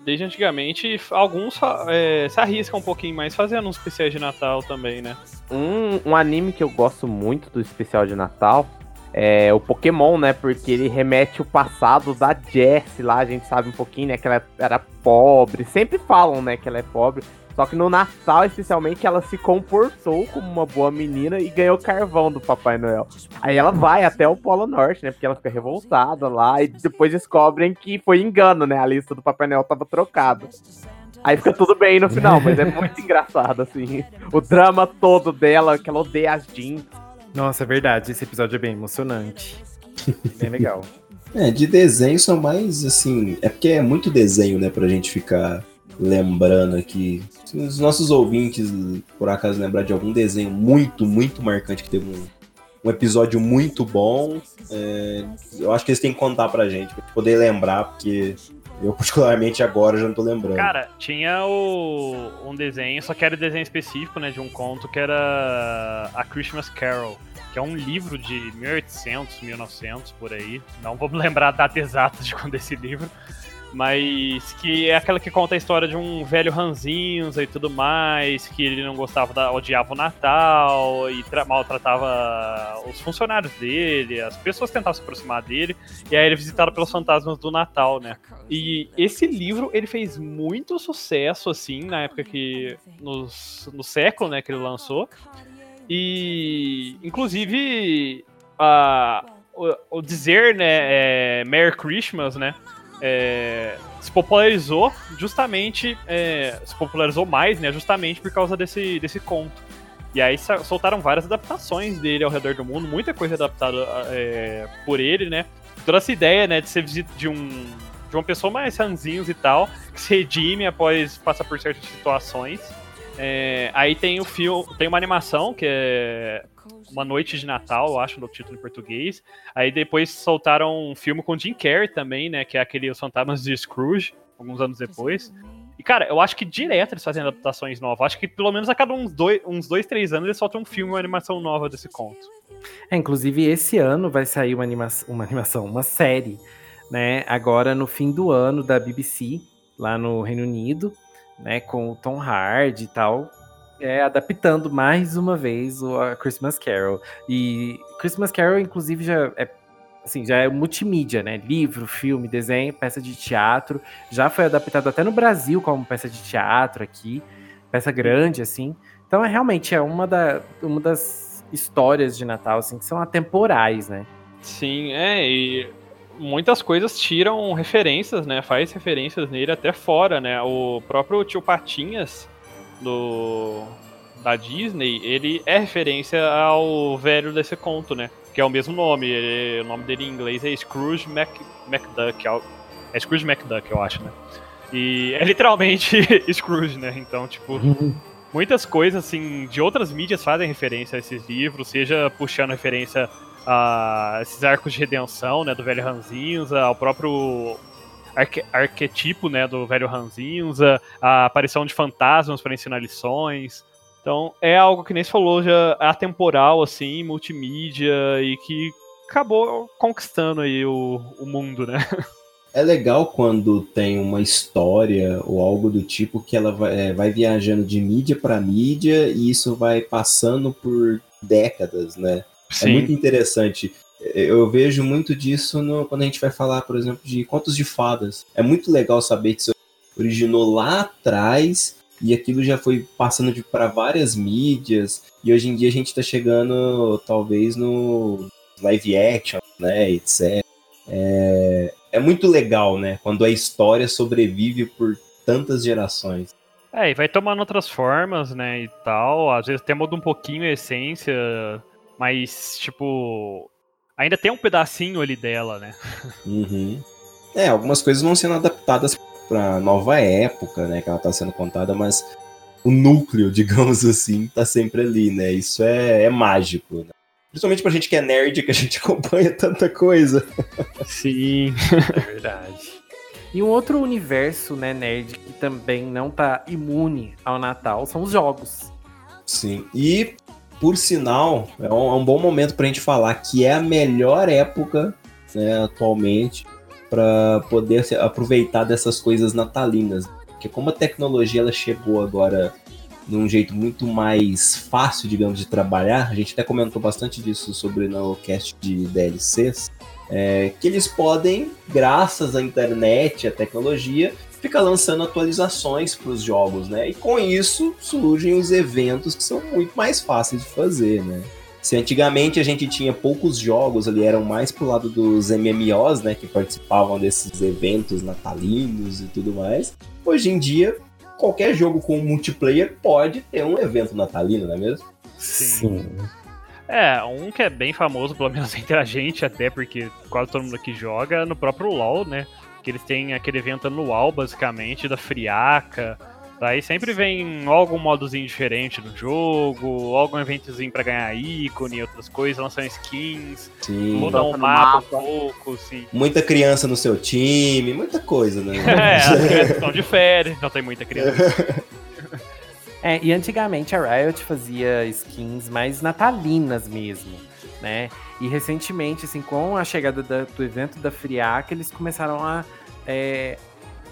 desde antigamente, alguns é, se arriscam um pouquinho mais fazendo uns especiais de Natal também, né? Um, um anime que eu gosto muito do especial de Natal é o Pokémon, né? Porque ele remete o passado da Jessie lá, a gente sabe um pouquinho, né? Que ela era pobre. Sempre falam, né, que ela é pobre. Só que no Natal, especialmente, ela se comportou como uma boa menina e ganhou carvão do Papai Noel. Aí ela vai até o Polo Norte, né? Porque ela fica revoltada lá e depois descobrem que foi engano, né? A lista do Papai Noel tava trocada. Aí fica tudo bem no final, mas é muito engraçado, assim. O drama todo dela, que ela odeia as jeans. Nossa, é verdade. Esse episódio é bem emocionante. Bem legal. É, de desenho são mais assim. É porque é muito desenho, né, pra gente ficar lembrando aqui. Se os nossos ouvintes, por acaso, lembrar de algum desenho muito, muito marcante que teve um, um episódio muito bom, é, eu acho que eles têm que contar pra gente, pra poder lembrar, porque eu, particularmente, agora já não tô lembrando. Cara, tinha o, um desenho, só que era desenho específico, né, de um conto que era A Christmas Carol, que é um livro de 1800, 1900, por aí. Não vou lembrar a data exata de quando é esse livro, mas que é aquela que conta a história de um velho ranzinhos e tudo mais, que ele não gostava da, odiava o Natal e tra- maltratava os funcionários dele, as pessoas tentavam se aproximar dele, e aí ele é visitado pelos fantasmas do Natal, né? E esse livro, ele fez muito sucesso, assim, na época que. Nos, no século, né, que ele lançou. E, inclusive, a, o, o dizer, né, é, Merry Christmas, né, é, se popularizou justamente, é, se popularizou mais, né, justamente por causa desse, desse conto. E aí soltaram várias adaptações dele ao redor do mundo, muita coisa adaptada é, por ele, né. Toda essa ideia, né, de ser visita de um de uma pessoa mais ranzinhos e tal, que se redime após passar por certas situações. É, aí tem o filme, tem uma animação que é Uma Noite de Natal, eu acho, no título em português. Aí depois soltaram um filme com Jim Carrey também, né, que é aquele Os Fantasmas de Scrooge, alguns anos depois. E, cara, eu acho que direto eles fazem adaptações novas. Acho que pelo menos a cada uns dois, uns dois três anos eles soltam um filme, uma animação nova desse conto. É, inclusive, esse ano vai sair uma, anima uma animação, uma série, né? Agora no fim do ano da BBC, lá no Reino Unido, né? Com o Tom Hardy e tal. É, adaptando mais uma vez o a Christmas Carol. E Christmas Carol, inclusive, já é assim, já é multimídia, né? Livro, filme, desenho, peça de teatro. Já foi adaptado até no Brasil como peça de teatro aqui, peça grande, assim. Então, é realmente é uma, da, uma das histórias de Natal, assim, que são atemporais, né? Sim, é, e muitas coisas tiram referências, né? Faz referências nele até fora, né? O próprio tio Patinhas do da Disney, ele é referência ao velho desse conto, né? Que é o mesmo nome. ele- o nome dele em inglês é Scrooge Mac, McDuck. É, é Scrooge McDuck, eu acho, né? E é literalmente Scrooge, né? Então, tipo, muitas coisas assim de outras mídias fazem referência a esses livros, seja puxando referência a esses arcos de redenção, né, do velho Ranzinza, ao próprio arque- arquetipo, né, do velho Ranzinza, a aparição de fantasmas para ensinar lições. Então, é algo que nem se falou já atemporal assim, multimídia e que acabou conquistando aí o, o mundo, né? É legal quando tem uma história ou algo do tipo que ela vai, é, vai viajando de mídia para mídia e isso vai passando por décadas, né? É muito interessante. Eu vejo muito disso no, quando a gente vai falar, por exemplo, de contos de fadas. É muito legal saber que isso originou lá atrás e aquilo já foi passando para várias mídias. E hoje em dia a gente está chegando, talvez, no live action, né, etc. É, é muito legal, né, quando a história sobrevive por tantas gerações. É, e vai tomando outras formas, né, e tal. Às vezes até muda um pouquinho a essência, mas, tipo, ainda tem um pedacinho ali dela, né? Uhum. É, algumas coisas vão sendo adaptadas para nova época, né, que ela tá sendo contada, mas o núcleo, digamos assim, tá sempre ali, né? Isso é, é mágico, né? Principalmente pra gente que é nerd, que a gente acompanha tanta coisa. Sim, é verdade. E um outro universo, né, nerd, que também não tá imune ao Natal são os jogos. Sim, e por sinal, é um, é um bom momento pra gente falar que é a melhor época, né, atualmente, para poder aproveitar dessas coisas natalinas. Porque como a tecnologia ela chegou agora num jeito muito mais fácil, digamos, de trabalhar, a gente até comentou bastante disso sobre no cast de DLCs, é, que eles podem, graças à internet, à tecnologia, ficar lançando atualizações para os jogos, né? E com isso surgem os eventos que são muito mais fáceis de fazer, né? Se antigamente a gente tinha poucos jogos ali, eram mais pro lado dos MMOs, né, que participavam desses eventos natalinos e tudo mais. Hoje em dia, qualquer jogo com multiplayer pode ter um evento natalino, não é mesmo? Sim. É, um que é bem famoso, pelo menos entre a gente, até porque quase todo mundo aqui joga, no próprio LoL, né? Que eles têm aquele evento anual, basicamente, da Friaca. Daí sempre vem algum modozinho diferente no jogo, algum eventozinho pra ganhar ícone, outras coisas, lançam skins, Sim. mudam o mapa, um pouco, sim. Muita criança no seu time, muita coisa, né? É, as crianças estão de férias, não tem muita criança. É, e antigamente a Riot fazia skins mais natalinas mesmo, né? E recentemente, assim, com a chegada da, do evento da Friaca, eles começaram a é,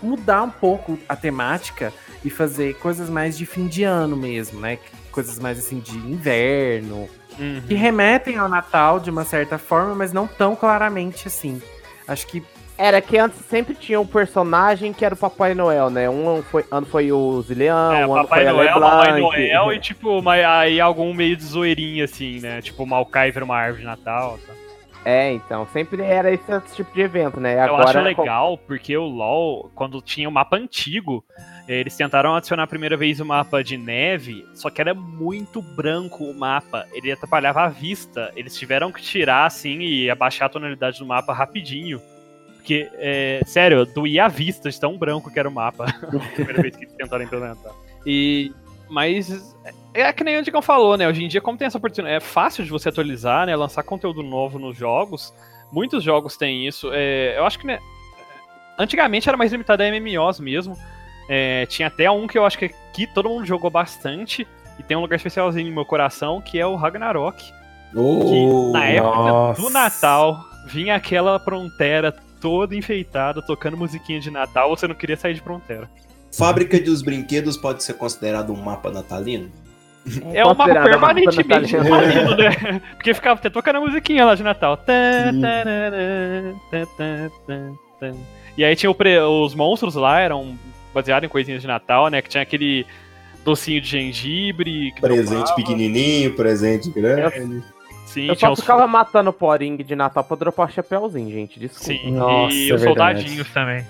mudar um pouco a temática e fazer coisas mais de fim de ano mesmo, né? Coisas mais assim de inverno, Uhum. que remetem ao Natal de uma certa forma, mas não tão claramente assim. Acho que Era que antes sempre tinha um personagem que era o Papai Noel, né? Um foi, ano foi o Zileão, É, um ano Papai foi a Noel, Papai. Noel e tipo, mas aí algum meio de zoeirinha, assim, né? Tipo, o Maokai vira uma árvore de Natal. Tá? É, então, sempre era esse tipo de evento, né? Eu Agora, acho legal, porque o LoL, quando tinha o mapa antigo, eles tentaram adicionar a primeira vez o mapa de neve, só que era muito branco o mapa, ele atrapalhava a vista. Eles tiveram que tirar, assim, e abaixar a tonalidade do mapa rapidinho. Porque, é, sério, doía a vista de tão branco que era o mapa. a primeira vez que eles tentaram implementar. E, mas é que nem o Digão falou, né? Hoje em dia, como tem essa oportunidade, é fácil de você atualizar, né? Lançar conteúdo novo nos jogos. Muitos jogos têm isso. É, eu acho que, né? Antigamente era mais limitado a MMOs mesmo. É, tinha até um que eu acho que aqui todo mundo jogou bastante. E tem um lugar especialzinho no meu coração, que é o Ragnarok. Oh, Na época nossa. do Natal, vinha aquela fronteira toda enfeitada, tocando musiquinha de Natal, você não queria sair de fronteira. Fábrica dos Brinquedos pode ser considerado um mapa natalino? É um mapa permanentemente natalino, né? Porque ficava até tocando a musiquinha lá de Natal. E aí tinha o pre- os monstros lá, eram baseados em coisinhas de Natal, né? Que tinha aquele docinho de gengibre. Que Presente pequenininho, presente grande. Sim, Eu só os ficava matando poring de Natal pra dropar o chapéuzinho, gente. Desculpa. Sim, Nossa, e é os soldadinhos também.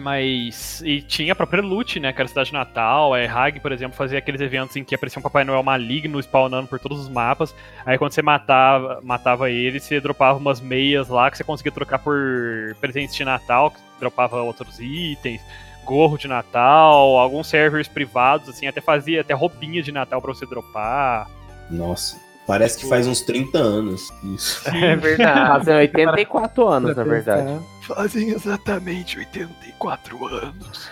Mas. E tinha a própria Lute, né? Que era a cidade de Natal. A Hag, por exemplo, fazia aqueles eventos em que aparecia um Papai Noel maligno spawnando por todos os mapas. Aí quando você matava, matava ele, você dropava umas meias lá que você conseguia trocar por presentes de Natal, que dropava outros itens, gorro de Natal, alguns servers privados, assim, até fazia até roupinha de Natal pra você dropar. Nossa, parece que faz uns 30 anos isso. É verdade. Fazem 84 anos, na verdade. Fazem exatamente 84 anos.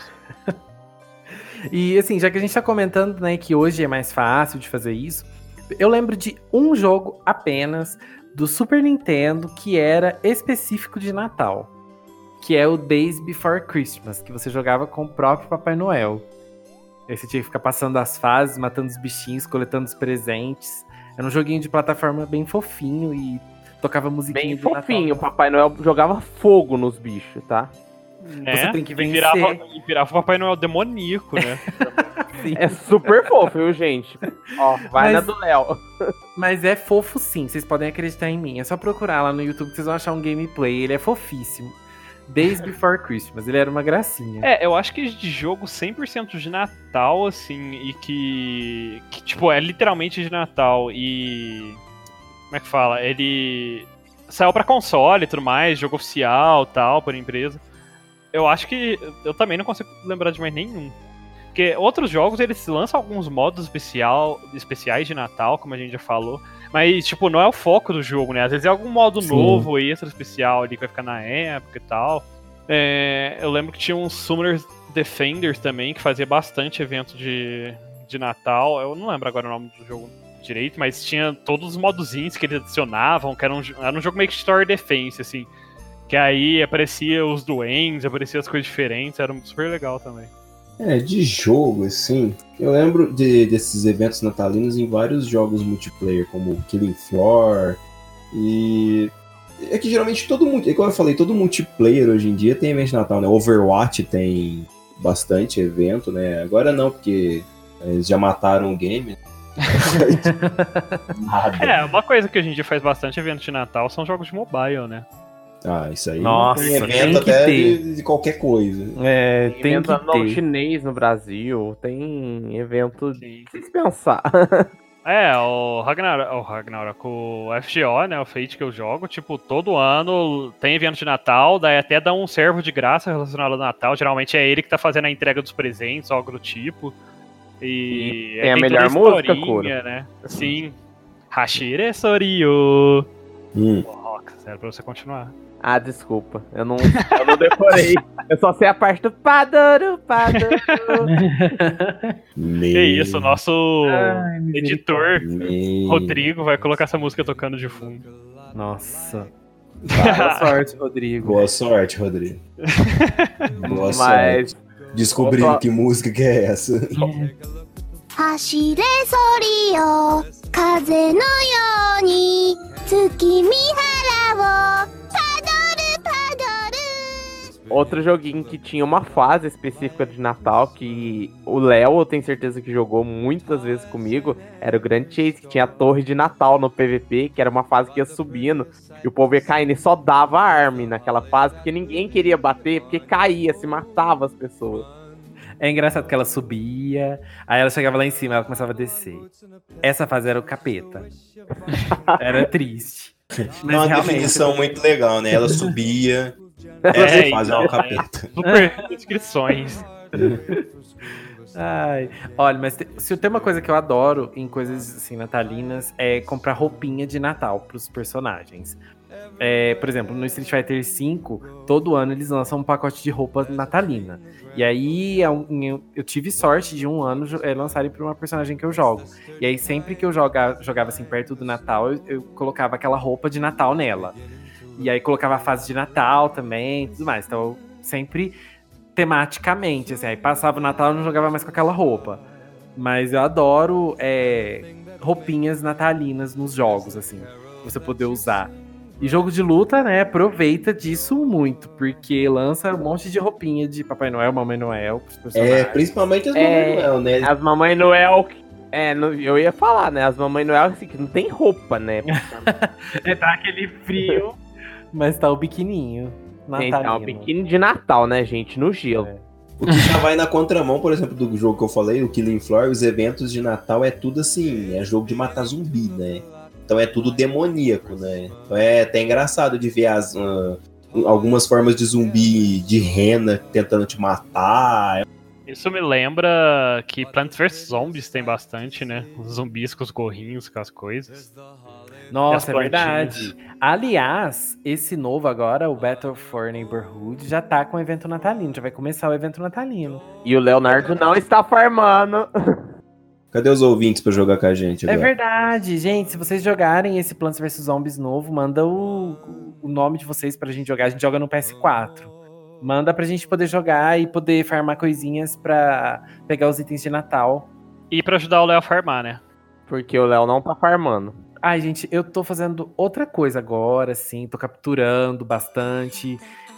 E assim, já que a gente tá comentando, né, que hoje é mais fácil de fazer isso, eu lembro de um jogo apenas do Super Nintendo que era específico de Natal, que é o Days Before Christmas, que você jogava com o próprio Papai Noel. Aí você tinha que ficar passando as fases, matando os bichinhos, coletando os presentes. Era um joguinho de plataforma bem fofinho e tocava musiquinha Bem fofinho, o. Papai Noel jogava fogo nos bichos, tá? Né? Você tem que E vencer. virava, e virava o Papai Noel demoníaco, né? É super fofo, viu, gente? Ó, vai Mas- na do Léo. Mas é fofo sim, vocês podem acreditar em mim. É só procurar lá no YouTube que vocês vão achar um gameplay. Ele é fofíssimo. Days Before Christmas, ele era uma gracinha. É, eu acho que de jogo 100% de Natal, assim, e que, que, tipo, é literalmente de Natal e... Como é que fala? Ele saiu pra console e tudo mais, jogo oficial tal, por empresa. Eu acho que eu também não consigo lembrar de mais nenhum. Porque outros jogos, eles lançam alguns modos especial, especiais de Natal, como a gente já falou. Mas, tipo, não é o foco do jogo, né? Às vezes é algum modo Sim. novo, extra especial ali que vai ficar na época e tal. É, eu lembro que tinha uns Summoners Defenders também, que fazia bastante evento de, de Natal. Eu não lembro agora o nome do jogo direito, mas tinha todos os modozinhos que eles adicionavam, que era um, era um jogo meio que Story Defense, assim. Que aí aparecia os duendes, aparecia as coisas diferentes, era super legal também. É, de jogo, assim. Eu lembro de- desses eventos natalinos em vários jogos multiplayer, como Killing Floor. E. É que geralmente todo mundo. Igual eu falei, todo multiplayer hoje em dia tem evento de Natal, né? Overwatch tem bastante evento, né? Agora não, porque eles já mataram o game. Nada. É, uma coisa que a gente faz bastante evento de Natal são jogos de mobile, né? Ah, isso aí Nossa, tem tem evento que até ter. de, de qualquer coisa. É, Tem tem evento que anual chinês no Brasil, tem evento Sim. se pensar. É, o Ragnarok, o Ragnarok, o FGO, né, o Fate que eu jogo, tipo, todo ano tem evento de Natal, daí até dá um servo de graça relacionado ao Natal, geralmente é ele que tá fazendo a entrega dos presentes, algo do tipo. E, E tem a toda melhor música, historinha, né? Sim. Hashire Sorio. Hum. Era pra você continuar. Ah, desculpa. Eu não, eu não decorei. eu só sei a parte do Padoru, Padoru. que isso, o nosso Ai, editor Rodrigo vai colocar essa música tocando de fundo. Nossa. Boa sorte, Rodrigo. Boa sorte, Rodrigo. Boa Mas... sorte. Descobrindo que música que é essa. Hashire sorio, kaze no yoni. 月見原をパドルパドル outro joguinho que tinha uma fase específica de Natal que o Léo, eu tenho certeza que jogou muitas vezes comigo, era o Grand Chase, que tinha a torre de Natal no PVP, que era uma fase que ia subindo, e o povo ia caindo e só dava arme naquela fase, porque ninguém queria bater, porque caía, se matava as pessoas. É engraçado que ela subia, aí ela chegava lá em cima, ela começava a descer. Essa fase era o capeta. Era triste. Mas É uma realmente- definição muito legal, né? Ela subia. É, Essa fase então, o capeta. Super descrições. Ai, olha, mas te- se tem uma coisa que eu adoro em coisas assim natalinas é comprar roupinha de Natal pros personagens. É, por exemplo, no Street Fighter V, todo ano eles lançam um pacote de roupa natalina. E aí é eu, eu tive sorte de um ano é, lançarem pra uma personagem que eu jogo. E aí sempre que eu joga, jogava assim perto do Natal, eu, eu colocava aquela roupa de Natal nela. E aí colocava a fase de Natal também tudo mais. Então eu sempre tematicamente, assim, aí passava o Natal e não jogava mais com aquela roupa. Mas eu adoro é, roupinhas natalinas nos jogos, assim, você poder usar. E jogo de luta, né, aproveita disso muito, porque lança um monte de roupinha de Papai Noel, Mamãe Noel pros É, principalmente as É. Mamãe Noel, né? As Mamãe Noel. É, no- eu ia falar, né? As Mamãe Noel assim, que não tem roupa, né? É, tá aquele frio, mas tá o biquininho. Natalino. biquíni de Natal, né, gente? No gelo. É. O que já vai na contramão, por exemplo, do jogo que eu falei, o Killing Floor, os eventos de Natal é tudo assim, é jogo de matar zumbi, né? Então é tudo demoníaco, né? Então é até engraçado de ver as, ah, algumas formas de zumbi de rena tentando te matar. Isso me lembra que Plants vs Zombies tem bastante, né? Os zumbis com os gorrinhos, com as coisas. Nossa, é verdade. Aliás, esse novo agora, o Battle for Neighborhood, já tá com o evento natalino. Já vai começar o evento natalino. E o Leonardo não está farmando. Cadê os ouvintes pra jogar com a gente É agora? verdade, gente. Se vocês jogarem esse Plants vs Zombies novo, manda o, o nome de vocês pra gente jogar. A gente joga no PS4. Manda pra gente poder jogar e poder farmar coisinhas pra pegar os itens de Natal. E pra ajudar o Léo a farmar, né? Porque o Léo não tá farmando. Ai, gente, eu tô fazendo outra coisa agora, assim, tô capturando bastante.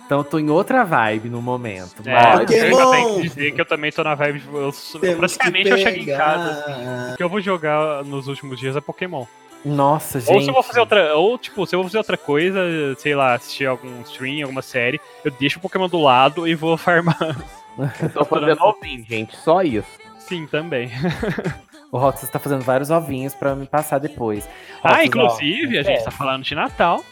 Então eu tô em outra vibe no momento. É, Mas- eu tenho Pokémon! que dizer que eu também tô na vibe. de- Eu, praticamente eu chego em casa. Assim, o que eu vou jogar nos últimos dias é Pokémon. Nossa, gente. Ou se eu vou fazer outra. Ou, tipo, se eu vou fazer outra coisa, sei lá, assistir algum stream, alguma série, eu deixo o Pokémon do lado e vou farmar. Eu tô fazendo ovinho, gente. Só isso. Sim, também. O Roxas tá fazendo vários ovinhos pra me passar depois. Ah, Roxas, inclusive, ó, a gente é. tá falando de Natal.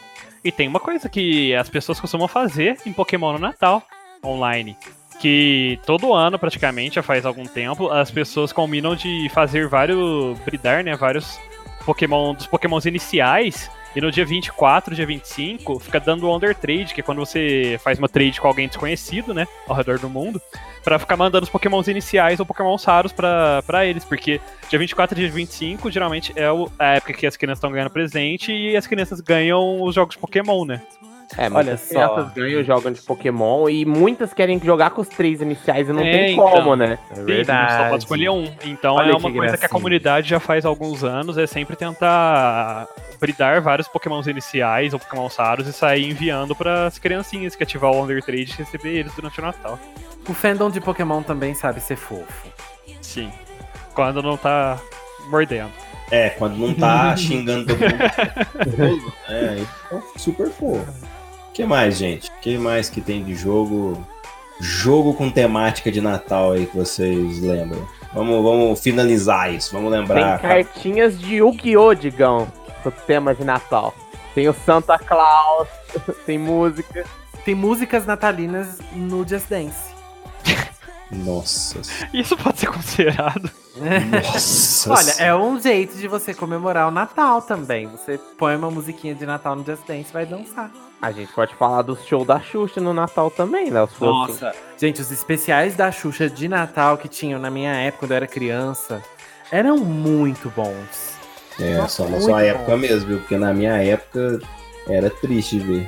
E tem uma coisa que as pessoas costumam fazer em Pokémon no Natal, online. Que todo ano, praticamente, já faz algum tempo, as pessoas combinam de fazer vários. bridar, né? Vários Pokémon dos Pokémons iniciais. E no dia 24, dia 25, fica dando Under Trade, que é quando você faz uma trade com alguém desconhecido, né? Ao redor do mundo. Pra ficar mandando os Pokémons iniciais ou Pokémons raros pra eles. Porque dia 24 e dia 25, geralmente, é a época que as crianças estão ganhando presente e as crianças ganham os jogos Pokémon, né? É, Olha muitas só. crianças ganham jogam de Pokémon e muitas querem jogar com os três iniciais e não É, tem então. como, né? É verdade. só pode escolher um. Então Olha é que uma coisa que a comunidade já faz há alguns anos, é sempre tentar bridar vários pokémons iniciais ou pokémons raros e sair enviando para as criancinhas que ativar o Under Trade e receber eles durante o Natal. O fandom de Pokémon também sabe ser fofo. Sim. Quando não tá mordendo. É, quando não tá xingando todo mundo. é, fica super fofo. O que mais, gente? O que mais que tem de jogo? Jogo com temática de Natal aí que vocês lembram? Vamos, vamos finalizar isso, vamos Tem lembrar. cartinhas de Yu-Gi-Oh, Digão, com tema de Natal. Tem o Santa Claus, tem música. Tem músicas natalinas no Just Dance. Nossa. Isso pode ser considerado. Nossa. Olha, é um jeito de você comemorar o Natal também. Você põe uma musiquinha de Natal no Just Dance e vai dançar. A gente pode falar do show da Xuxa no Natal também, né? Os assim. Gente, os especiais da Xuxa de Natal que tinham na minha época, quando eu era criança, eram muito bons. É, Nossa, só na sua bom. época mesmo, viu? Porque na minha época era triste ver.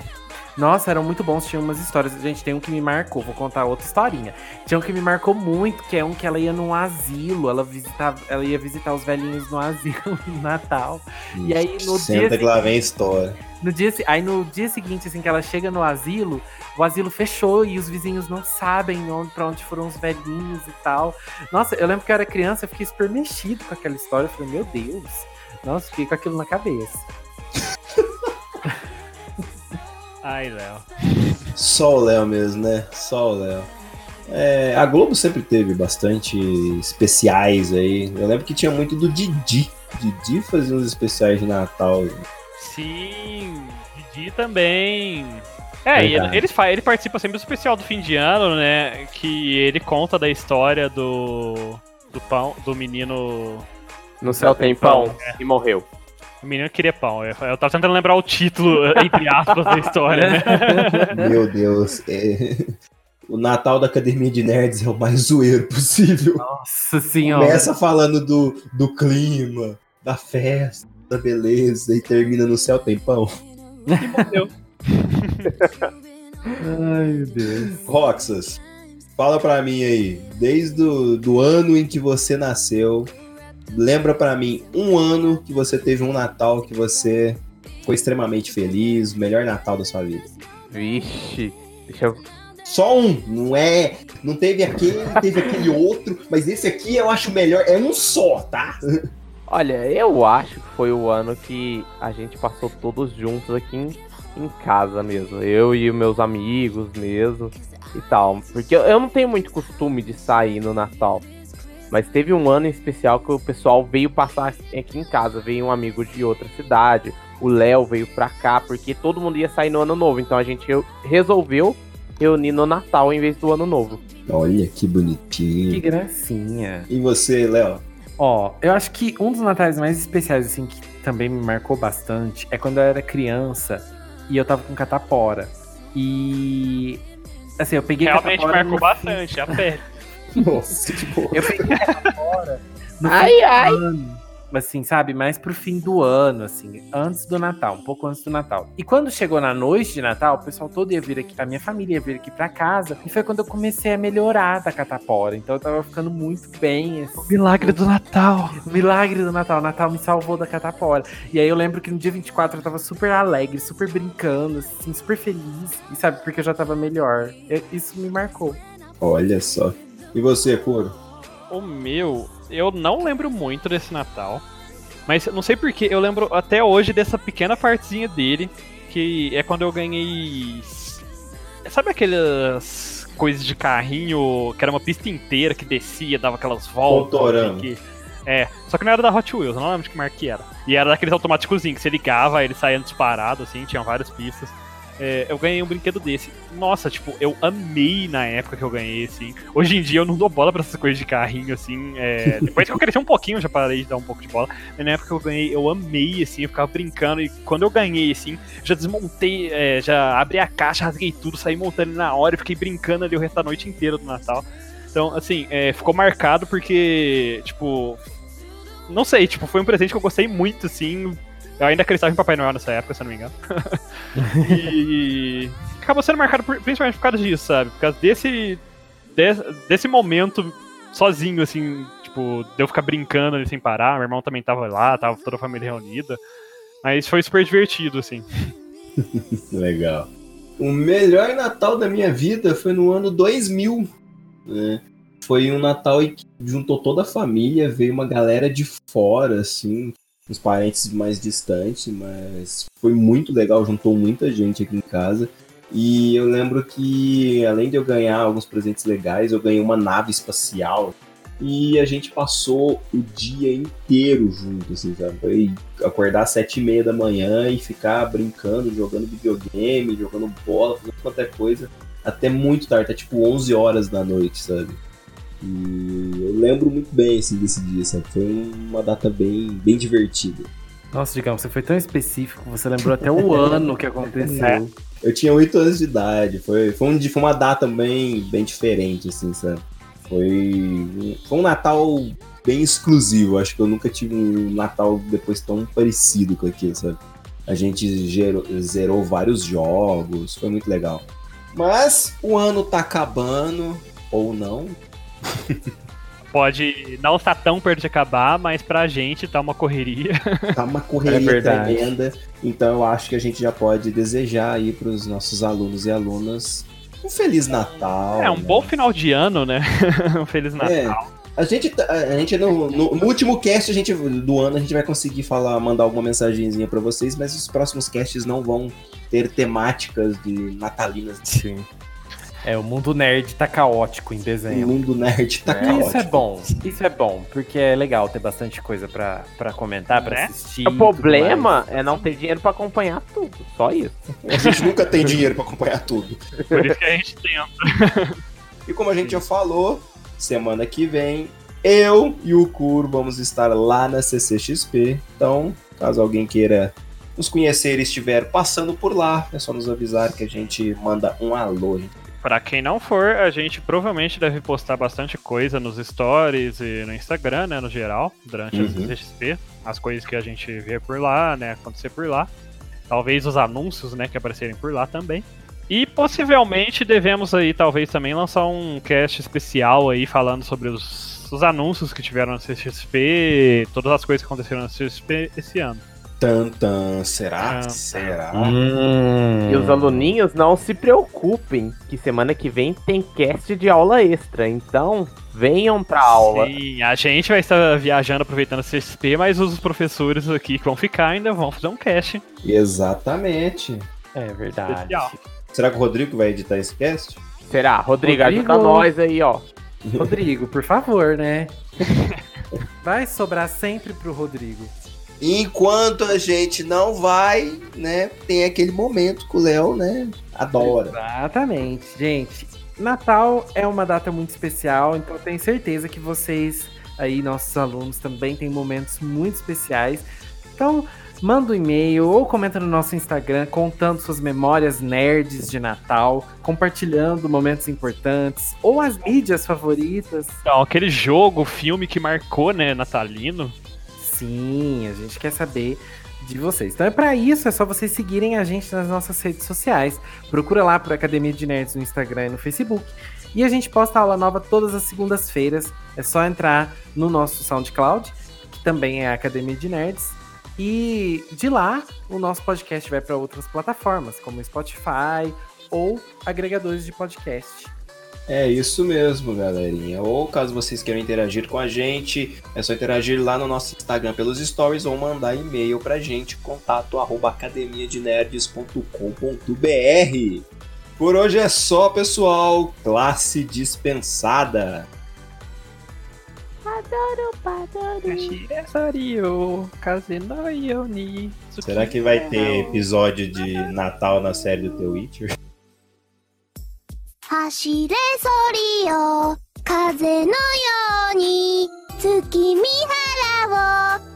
Nossa, eram muito bons, tinha umas histórias. Gente, tem um que me marcou, vou contar outra historinha. Tinha um que me marcou muito, que é um que ela ia num asilo, ela visitava, ela ia visitar os velhinhos no asilo no Natal. E aí, no Senta dia que lá vem história. No dia, se- aí no dia seguinte, assim, que ela chega no asilo, o asilo fechou e os vizinhos não sabem onde, pra onde foram os velhinhos e tal. Nossa, eu lembro que eu era criança, eu fiquei super mexido com aquela história. Eu falei, meu Deus. Nossa, fiquei com aquilo na cabeça. Ai, Léo. Só o Léo mesmo, né? Só o Léo. É, a Globo sempre teve bastante especiais aí. Eu lembro que tinha muito do Didi. Didi fazia uns especiais de Natal. Sim, Didi também. É, e ele, ele, fa- ele participa sempre do especial do fim de ano, né? Que ele conta da história do. do pão, do menino. No céu tem pão e morreu. O menino que queria pão. Eu, eu tava tentando lembrar o título, entre aspas, da história, né? Meu Deus. é. O Natal da Academia de Nerds é o mais zoeiro possível. Nossa senhora. Começa falando do, do clima, da festa, da beleza, e termina no céu tem pão. E morreu. Ai, meu Deus. Roxas, fala pra mim aí, desde o do ano em que você nasceu, lembra pra mim um ano que você teve um Natal que você foi extremamente feliz, o melhor Natal da sua vida. Vixe. Deixa eu. Só um, não é. Não teve aquele, teve aquele outro, mas esse aqui eu acho melhor. É um só, tá? Olha, eu acho que foi o ano que a gente passou todos juntos aqui em, em casa mesmo. Eu e meus amigos mesmo e tal. Porque eu, eu não tenho muito costume de sair no Natal. Mas teve um ano em especial que o pessoal veio passar aqui em casa. Veio um amigo de outra cidade. O Léo veio pra cá, porque todo mundo ia sair no ano novo. Então a gente re- resolveu reunir no Natal em vez do ano novo. Olha que Que bonitinho. gracinha. E você, Léo? Ó, eu acho que um dos natais mais especiais, assim, que também me marcou bastante é quando eu era criança e eu tava com catapora. E. Assim, eu peguei Realmente catapora marcou no bastante, a pele. Nossa, que porra. Eu peguei catapora no Ai, ai. ano. Assim, sabe? Mais pro fim do ano, assim, antes do Natal, um pouco antes do Natal. E quando chegou na noite de Natal, o pessoal todo ia vir aqui, a minha família ia vir aqui pra casa, e foi quando eu comecei a melhorar da catapora. Então eu tava ficando muito bem. Assim, Milagre do Natal. o milagre do Natal. O Natal me salvou da catapora. E aí eu lembro que no dia 24 eu tava super alegre, super brincando, assim, super feliz. E sabe, porque eu já tava melhor. Eu- isso me marcou. Olha só. E você, Coro? O meu, eu não lembro muito desse Natal. Mas não sei porquê, eu lembro até hoje dessa pequena partezinha dele. Que é quando eu ganhei. Sabe aquelas coisas de carrinho que era uma pista inteira que descia, dava aquelas voltas? Assim, que- É, só que não era da Hot Wheels, eu não lembro de que marca que era. E era daqueles automáticos que você ligava, ele saía disparado, assim, tinha várias pistas. É, eu ganhei um brinquedo desse. Nossa, tipo, eu amei na época que eu ganhei, assim. Hoje em dia eu não dou bola pra essas coisas de carrinho, assim. é, depois que eu cresci um pouquinho, eu já parei de dar um pouco de bola. Mas na época que eu ganhei, eu amei, assim, eu ficava brincando. E quando eu ganhei, assim, já desmontei, é, já abri a caixa, rasguei tudo, saí montando na hora e fiquei brincando ali o resto da noite inteira do Natal. Então, assim, é, ficou marcado porque, tipo. Não sei, tipo, foi um presente que eu gostei muito, assim. Eu ainda acreditava em Papai Noel nessa época, se eu não me engano. e acabou sendo marcado por- principalmente por causa disso, sabe? Por causa desse, desse, desse momento sozinho, assim, tipo, de eu ficar brincando ali sem parar. Meu irmão também tava lá, tava toda a família reunida. Mas foi super divertido, assim. Legal. O melhor Natal da minha vida foi no ano 2000. né? Foi um Natal em que juntou toda a família, veio uma galera de fora, assim, uns parentes mais distantes, mas foi muito legal, juntou muita gente aqui em casa. E eu lembro que, além de eu ganhar alguns presentes legais, eu ganhei uma nave espacial. E a gente passou o dia inteiro junto, assim, sabe? Foi acordar às sete e meia da manhã e ficar brincando, jogando videogame, jogando bola, fazendo qualquer coisa, até muito tarde, até tipo 11 horas da noite, sabe? E eu lembro muito bem, assim, desse dia, sabe? Foi uma data bem, bem divertida. Nossa, Digão, você foi tão específico, você lembrou até o ano que aconteceu. É. Eu tinha 8 anos de idade, foi, foi, um, foi uma data bem, bem diferente, assim, sabe? Foi, foi um Natal bem exclusivo, acho que eu nunca tive um Natal depois tão parecido com aquilo, sabe? A gente gerou- zerou vários jogos, foi muito legal. Mas o ano tá acabando, ou não, Pode não estar tão perto de acabar, mas pra gente tá uma correria. tá uma É correria verdade. tremenda. Então eu acho que a gente já pode desejar aí pros nossos alunos e alunas um Feliz Natal. É, um né? bom final de ano, né? um Feliz Natal. É, a gente, tá- a gente no, no- no último cast a gente, do ano a gente vai conseguir falar, mandar alguma mensagenzinha pra vocês, mas os próximos casts não vão ter temáticas de natalinas. Sim. É, o mundo nerd tá caótico em O dezembro. mundo nerd tá É, caótico. Isso é bom, isso é bom, porque é legal ter bastante coisa pra, pra comentar, pra Né? assistir. O problema mais. é não ter dinheiro pra acompanhar tudo. Só isso. A gente nunca tem dinheiro pra acompanhar tudo. Por isso que a gente tenta. E como a gente já falou, semana que vem eu e o Kuro vamos estar lá na CCXP. Então, caso alguém queira nos conhecer e estiver passando por lá, é só nos avisar que a gente manda um alô. Pra quem não for, a gente provavelmente deve postar bastante coisa nos stories e no Instagram, né, no geral, durante Uhum. CXP, as coisas que a gente vê por lá, né, acontecer por lá. Talvez os anúncios, né, que aparecerem por lá também. E possivelmente devemos aí, talvez também, lançar um cast especial aí falando sobre os, os anúncios que tiveram na CXP, todas as coisas que aconteceram na CXP esse ano. Tan, tan, será? Ah. será? Hum. E os aluninhos não se preocupem, que semana que vem tem cast de aula extra. Então, venham pra aula. Sim, a gente vai estar viajando aproveitando a CXP, mas os professores aqui que vão ficar ainda vão fazer um cast Exatamente. É verdade. especial. Será que o Rodrigo vai editar esse cast? Será? Rodrigo, Rodrigo. ajuda nós aí, ó. Rodrigo, por favor, né? Vai sobrar sempre pro Rodrigo. Enquanto a gente não vai, né? Tem aquele momento que o Léo, né? Adora. Exatamente, gente. Natal é uma data muito especial, então eu tenho certeza que vocês aí, nossos alunos, também têm momentos muito especiais. Então, manda um e-mail ou comenta no nosso Instagram contando suas memórias nerds de Natal, compartilhando momentos importantes ou as mídias favoritas. Então, aquele jogo, filme que marcou, né, natalino. Sim, a gente quer saber de vocês. Então é para isso, é só vocês seguirem a gente nas nossas redes sociais. Procura lá por Academia de Nerds no Instagram e no Facebook. E a gente posta aula nova todas as segundas-feiras. É só entrar no nosso SoundCloud, que também é Academia de Nerds. E de lá, o nosso podcast vai para outras plataformas, como Spotify ou agregadores de podcast. É isso mesmo, galerinha. Ou caso vocês queiram interagir com a gente, é só interagir lá no nosso Instagram pelos stories ou mandar e-mail pra gente, contato arroba academiadenerds.com.br. Por hoje é só, pessoal. Classe dispensada. Kazenoyo ni Será que vai ter episódio de Natal na série do The Witcher? 走れソリよ。風のように月見原を